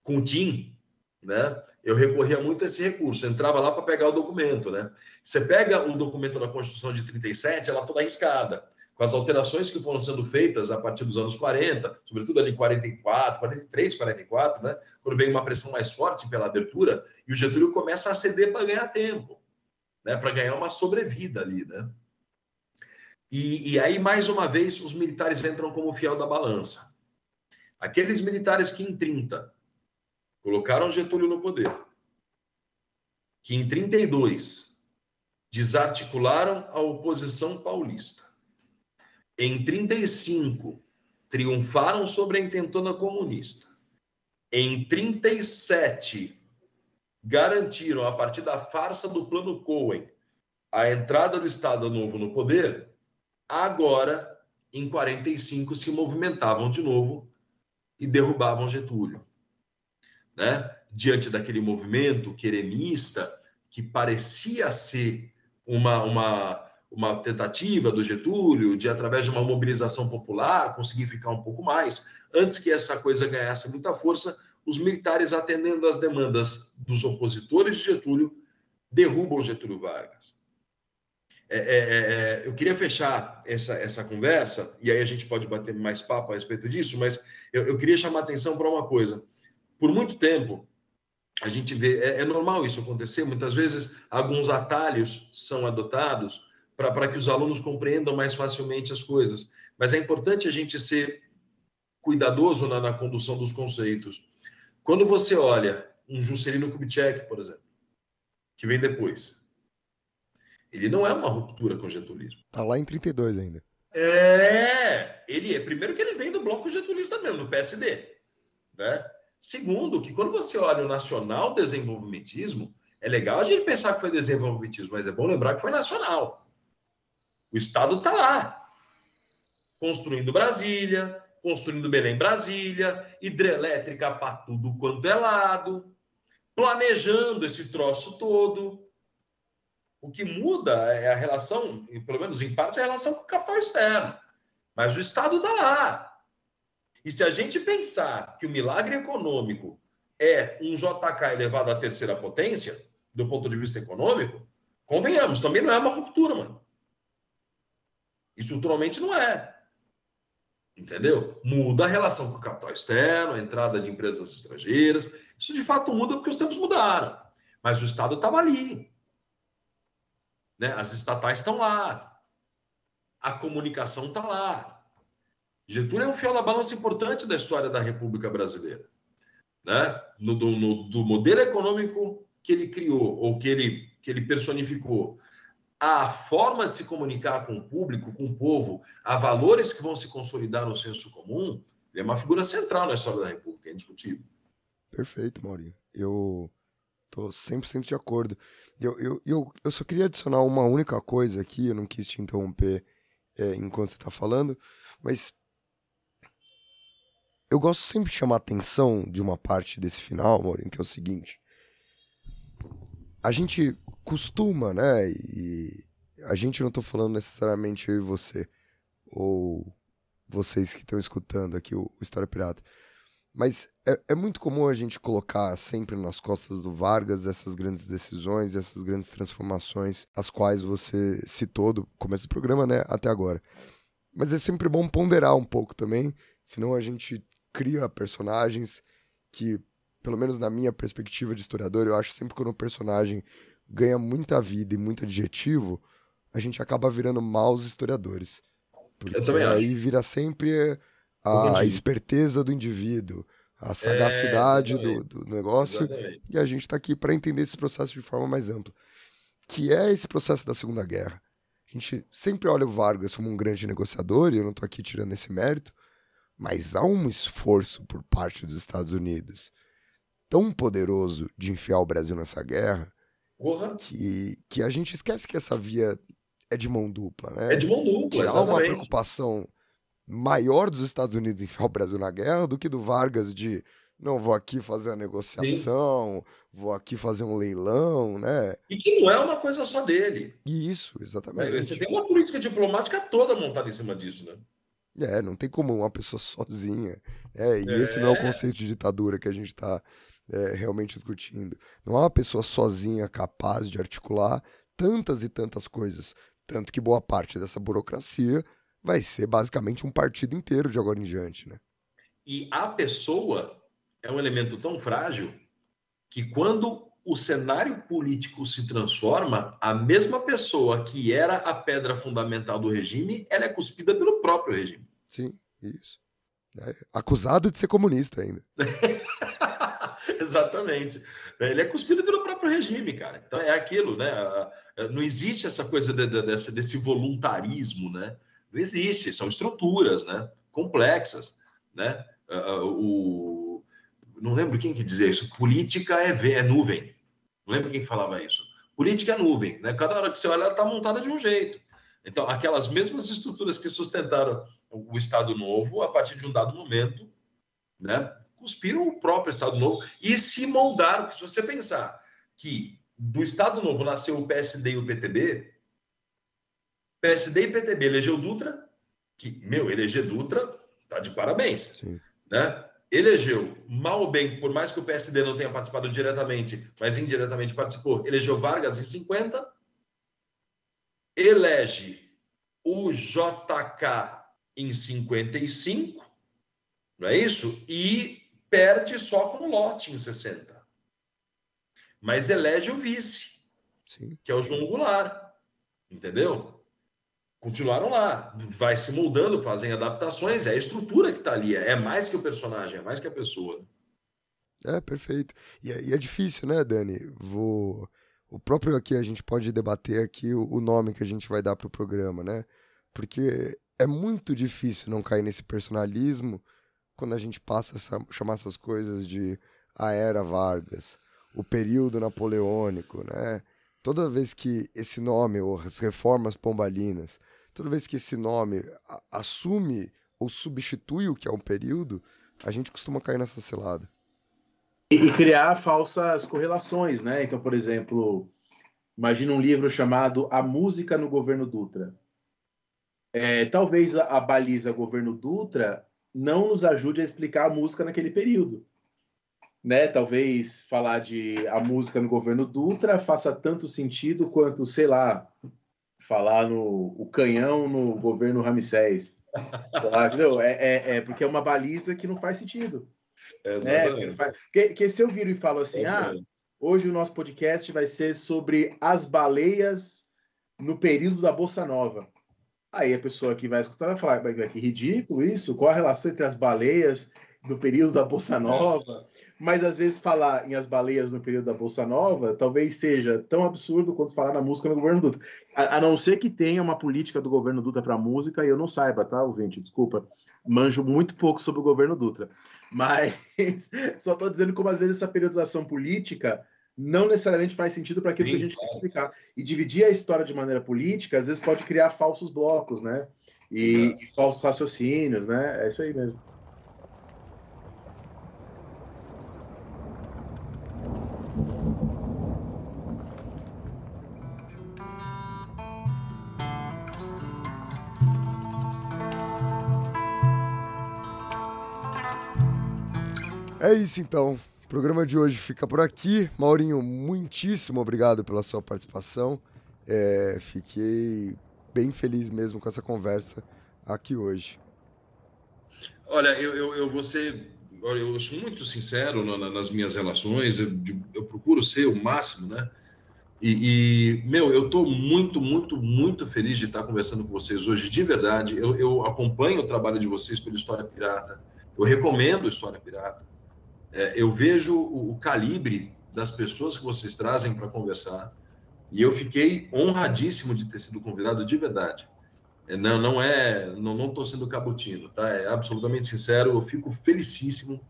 com o Tim, né? Eu recorria muito a esse recurso, eu entrava lá para pegar o documento, né? Você pega o documento da Constituição de 37, ela toda arriscada, com as alterações que foram sendo feitas a partir dos anos 40, sobretudo ali em 44, 43, 44, né? Quando vem uma pressão mais forte pela abertura e o Getúlio começa a ceder para ganhar tempo, né? Para ganhar uma sobrevida ali, né? E, e aí, mais uma vez, os militares entram como fiel da balança. Aqueles militares que em 30 colocaram Getúlio no poder, que em 32 desarticularam a oposição paulista, em 35 triunfaram sobre a intentona comunista, em 37 garantiram, a partir da farsa do Plano Cohen, a entrada do Estado Novo no poder, Agora, em 45, se movimentavam de novo e derrubavam Getúlio. Né? Diante daquele movimento querenista, que parecia ser uma, uma, uma tentativa do Getúlio de, através de uma mobilização popular, conseguir ficar um pouco mais, antes que essa coisa ganhasse muita força, os militares, atendendo às demandas dos opositores de Getúlio, derrubam Getúlio Vargas. É, é, é, é, eu queria fechar essa, essa conversa, e aí a gente pode bater mais papo a respeito disso, mas eu, eu queria chamar atenção para uma coisa. Por muito tempo, a gente vê, é, é normal isso acontecer, muitas vezes alguns atalhos são adotados para que os alunos compreendam mais facilmente as coisas, mas é importante a gente ser cuidadoso na, na condução dos conceitos. Quando você olha um Juscelino Kubitschek, por exemplo, que vem depois, ele não é uma ruptura com o getulismo. Tá lá em 32 ainda. É, ele é. Primeiro que ele vem do bloco getulista mesmo, do PSD. Né? Segundo, que quando você olha o nacional desenvolvimentismo, é legal a gente pensar que foi desenvolvimentismo, mas é bom lembrar que foi nacional. O Estado está lá, construindo Brasília, construindo Belém Brasília, hidrelétrica para tudo quanto é lado, planejando esse troço todo, o que muda é a relação, pelo menos em parte, é a relação com o capital externo. Mas o Estado está lá. E se a gente pensar que o milagre econômico é um JK elevado à terceira potência, do ponto de vista econômico, convenhamos, também não é uma ruptura, mano. Estruturalmente não é. Entendeu? Muda a relação com o capital externo, a entrada de empresas estrangeiras. Isso de fato muda porque os tempos mudaram. Mas o Estado estava ali. Né? As estatais estão lá. A comunicação está lá. Getúlio é um fiel na balança importante da história da República Brasileira. Né? No, do, no, do modelo econômico que ele criou, ou que ele, que ele personificou, a forma de se comunicar com o público, com o povo, a valores que vão se consolidar no senso comum, ele é uma figura central na história da República, é indiscutível. Perfeito, Maurinho. Eu tô 100% de acordo. Eu, eu, eu, eu só queria adicionar uma única coisa aqui, eu não quis te interromper é, enquanto você está falando, mas eu gosto sempre de chamar a atenção de uma parte desse final, Maurinho, que é o seguinte. A gente costuma, né, e a gente não estou falando necessariamente eu e você, ou vocês que estão escutando aqui o, o História Pirata, mas é, é, muito comum a gente colocar sempre nas costas do Vargas essas grandes decisões, essas grandes transformações, as quais você citou do começo do programa, né, até agora. Mas é sempre bom ponderar um pouco também, senão a gente cria personagens que, pelo menos na minha perspectiva de historiador, eu acho sempre quando um personagem ganha muita vida e muito adjetivo, a gente acaba virando maus historiadores. Porque eu também aí acho. vira sempre a esperteza do indivíduo, a sagacidade é, do, do, negócio. Exatamente. E a gente está aqui para entender esse processo de forma mais ampla, que é esse processo da Segunda Guerra. A gente sempre olha o Vargas como um grande negociador, e eu não estou aqui tirando esse mérito, mas há um esforço por parte dos Estados Unidos tão poderoso de enfiar o Brasil nessa guerra Que, que a gente esquece que essa via é de mão dupla, né? É de mão dupla, que há uma exatamente. preocupação maior dos Estados Unidos em enfiar o Brasil na guerra do que do Vargas de não vou aqui fazer a negociação, vou aqui fazer um leilão, né? E que não é uma coisa só dele. E isso, exatamente. Você tem uma política diplomática toda montada em cima disso, né? É, não tem como uma pessoa sozinha. É, e esse não é o É. conceito de ditadura que a gente está realmente discutindo. Não é uma pessoa sozinha capaz de articular tantas e tantas coisas. Tanto que boa parte dessa burocracia vai ser basicamente um partido inteiro de agora em diante, né? E a pessoa é um elemento tão frágil que quando o cenário político se transforma, a mesma pessoa que era a pedra fundamental do regime, ela é cuspida pelo próprio regime. Sim, isso. É, acusado de ser comunista ainda. Exatamente. Ele é cuspido pelo próprio regime, cara. Então é aquilo, né? Não existe essa coisa de, de, desse, desse voluntarismo, né? Não existe. São estruturas, né? Complexas, né? O... Não lembro quem que dizia isso. Política é, ve- é nuvem. Não lembro quem que falava isso. Política é nuvem, né? Cada hora que você olha, ela está montada de um jeito. Então, aquelas mesmas estruturas que sustentaram o Estado Novo, a partir de um dado momento, né? Cuspiram o próprio Estado Novo e se moldaram. Porque se você pensar que do Estado Novo nasceu o PSD e o PTB, PSD e PTB elegeu Dutra, que, meu, eleger Dutra tá de parabéns, Sim. né? Elegeu, mal ou bem, por mais que o PSD não tenha participado diretamente, mas indiretamente participou, elegeu Vargas em 50, elege o JK em 55, não é isso? E perde só com o lote em 60. Mas elege o vice, Sim. que é o João Goulart. Entendeu? Continuaram lá. Vai se moldando, fazem adaptações. É a estrutura que está ali. É mais que o personagem, é mais que a pessoa. É, perfeito. E, é- e é difícil, né, Dani? Vou... O próprio aqui, a gente pode debater aqui o, o nome que a gente vai dar pro programa, né? Porque é muito difícil não cair nesse personalismo quando a gente passa a chamar essas coisas de a era Vargas, o período napoleônico, né? Toda vez que esse nome, ou as reformas pombalinas, toda vez que esse nome assume ou substitui o que é um período, a gente costuma cair nessa cilada. E, e criar falsas correlações, né? Então, por exemplo, imagina um livro chamado A Música no Governo Dutra. É, talvez a, a baliza governo Dutra não nos ajude a explicar a música naquele período. Né? Talvez falar de a música no governo Dutra faça tanto sentido quanto, sei lá, falar no o canhão no governo Ramsés. Entendeu? É, é, é porque é uma baliza que não faz sentido. É, porque, não faz- porque- porque se eu viro e falo assim, ah, hoje o nosso podcast vai ser sobre as baleias no período da Bossa Nova. Aí a pessoa que vai escutar vai falar, "Mas que ridículo isso, qual a relação entre as baleias do período da Bossa Nova? Mas às vezes falar em as baleias no período da Bossa Nova talvez seja tão absurdo quanto falar na música no governo Dutra. A, a não ser que tenha uma política do governo Dutra para música e eu não saiba, tá, ouvinte? Desculpa. Manjo muito pouco sobre o governo Dutra. Mas só estou dizendo como às vezes essa periodização política não necessariamente faz sentido para aquilo Sim, que a gente quer explicar. E dividir a história de maneira política, às vezes pode criar falsos blocos, né? E, e falsos raciocínios, né? É isso aí mesmo. É isso então. O programa de hoje fica por aqui. Maurinho, muitíssimo obrigado pela sua participação. É, fiquei bem feliz mesmo com essa conversa aqui hoje. Olha, eu, eu, eu vou ser. Eu sou muito sincero na- na- nas minhas relações, eu, eu procuro ser o máximo, né? E, e, meu, eu estou muito, muito, muito feliz de estar conversando com vocês hoje, de verdade. Eu, eu acompanho o trabalho de vocês pela História Pirata, eu recomendo História Pirata. É, eu vejo o, o calibre das pessoas que vocês trazem para conversar, e eu fiquei honradíssimo de ter sido convidado de verdade. É, Não, não é, não, não estou sendo cabotino, tá? É absolutamente sincero. Eu fico felicíssimo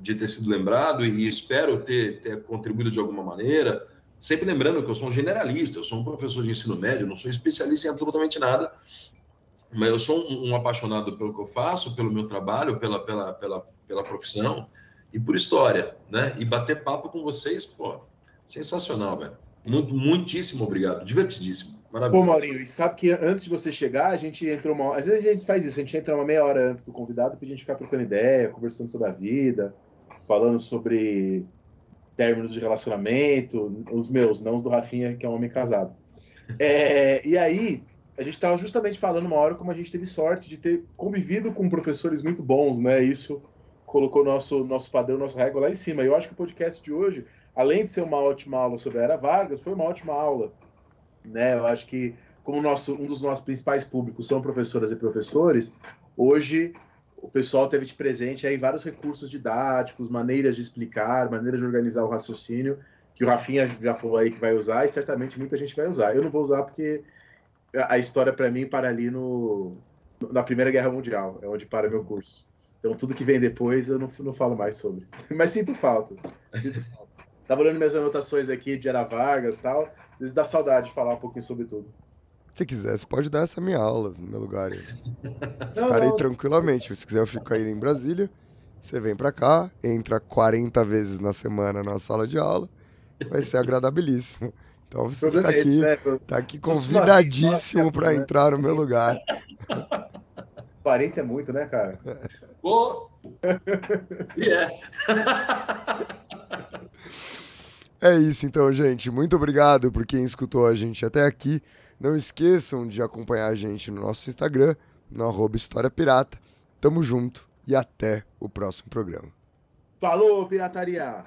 de ter sido lembrado e espero ter, ter contribuído de alguma maneira. Sempre lembrando que eu sou um generalista, eu sou um professor de ensino médio, não sou especialista em absolutamente nada, mas eu sou um, um apaixonado pelo que eu faço, pelo meu trabalho, pela, pela, pela, pela profissão e por história, né? E bater papo com vocês, pô, sensacional, velho. Muito, muitíssimo obrigado, divertidíssimo. Maravilha. Pô, Maurinho, e sabe que antes de você chegar, a gente entrou uma. Às vezes a gente faz isso, a gente entra uma meia hora antes do convidado pra gente ficar trocando ideia, conversando sobre a vida, falando sobre términos de relacionamento, os meus, não os do Rafinha, que é um homem casado. É, e aí, a gente estava justamente falando uma hora como a gente teve sorte de ter convivido com professores muito bons, né? Isso colocou nosso, nosso padrão, nossa régua lá em cima. Eu acho que o podcast de hoje, além de ser uma ótima aula sobre a Era Vargas, foi uma ótima aula né? Eu acho que como nosso, um dos nossos principais públicos são professoras e professores, hoje o pessoal teve de presente aí vários recursos didáticos, maneiras de explicar, maneiras de organizar o raciocínio, que o Rafinha já falou aí que vai usar e certamente muita gente vai usar. Eu não vou usar porque a história para mim para ali no, na Primeira Guerra Mundial, é onde para meu curso. Então tudo que vem depois eu não, não falo mais sobre. Mas sinto falta. Sinto falta. Tava olhando minhas anotações aqui de Era Vargas e tal vezes dá saudade de falar um pouquinho sobre tudo. Se quiser, você pode dar essa minha aula no meu lugar. Não, Ficarei não. tranquilamente. Se quiser, eu fico aí em Brasília. Você vem para cá, entra 40 vezes na semana na sala de aula. Vai ser agradabilíssimo. Então você tá aqui, né? tá aqui convidadíssimo para entrar no meu lugar. 40 é muito, né, cara? Pô! E é. É isso então, gente. Muito obrigado por quem escutou a gente até aqui. Não esqueçam de acompanhar a gente no nosso Instagram, no arroba História Pirata. Tamo junto e até o próximo programa. Falou, pirataria!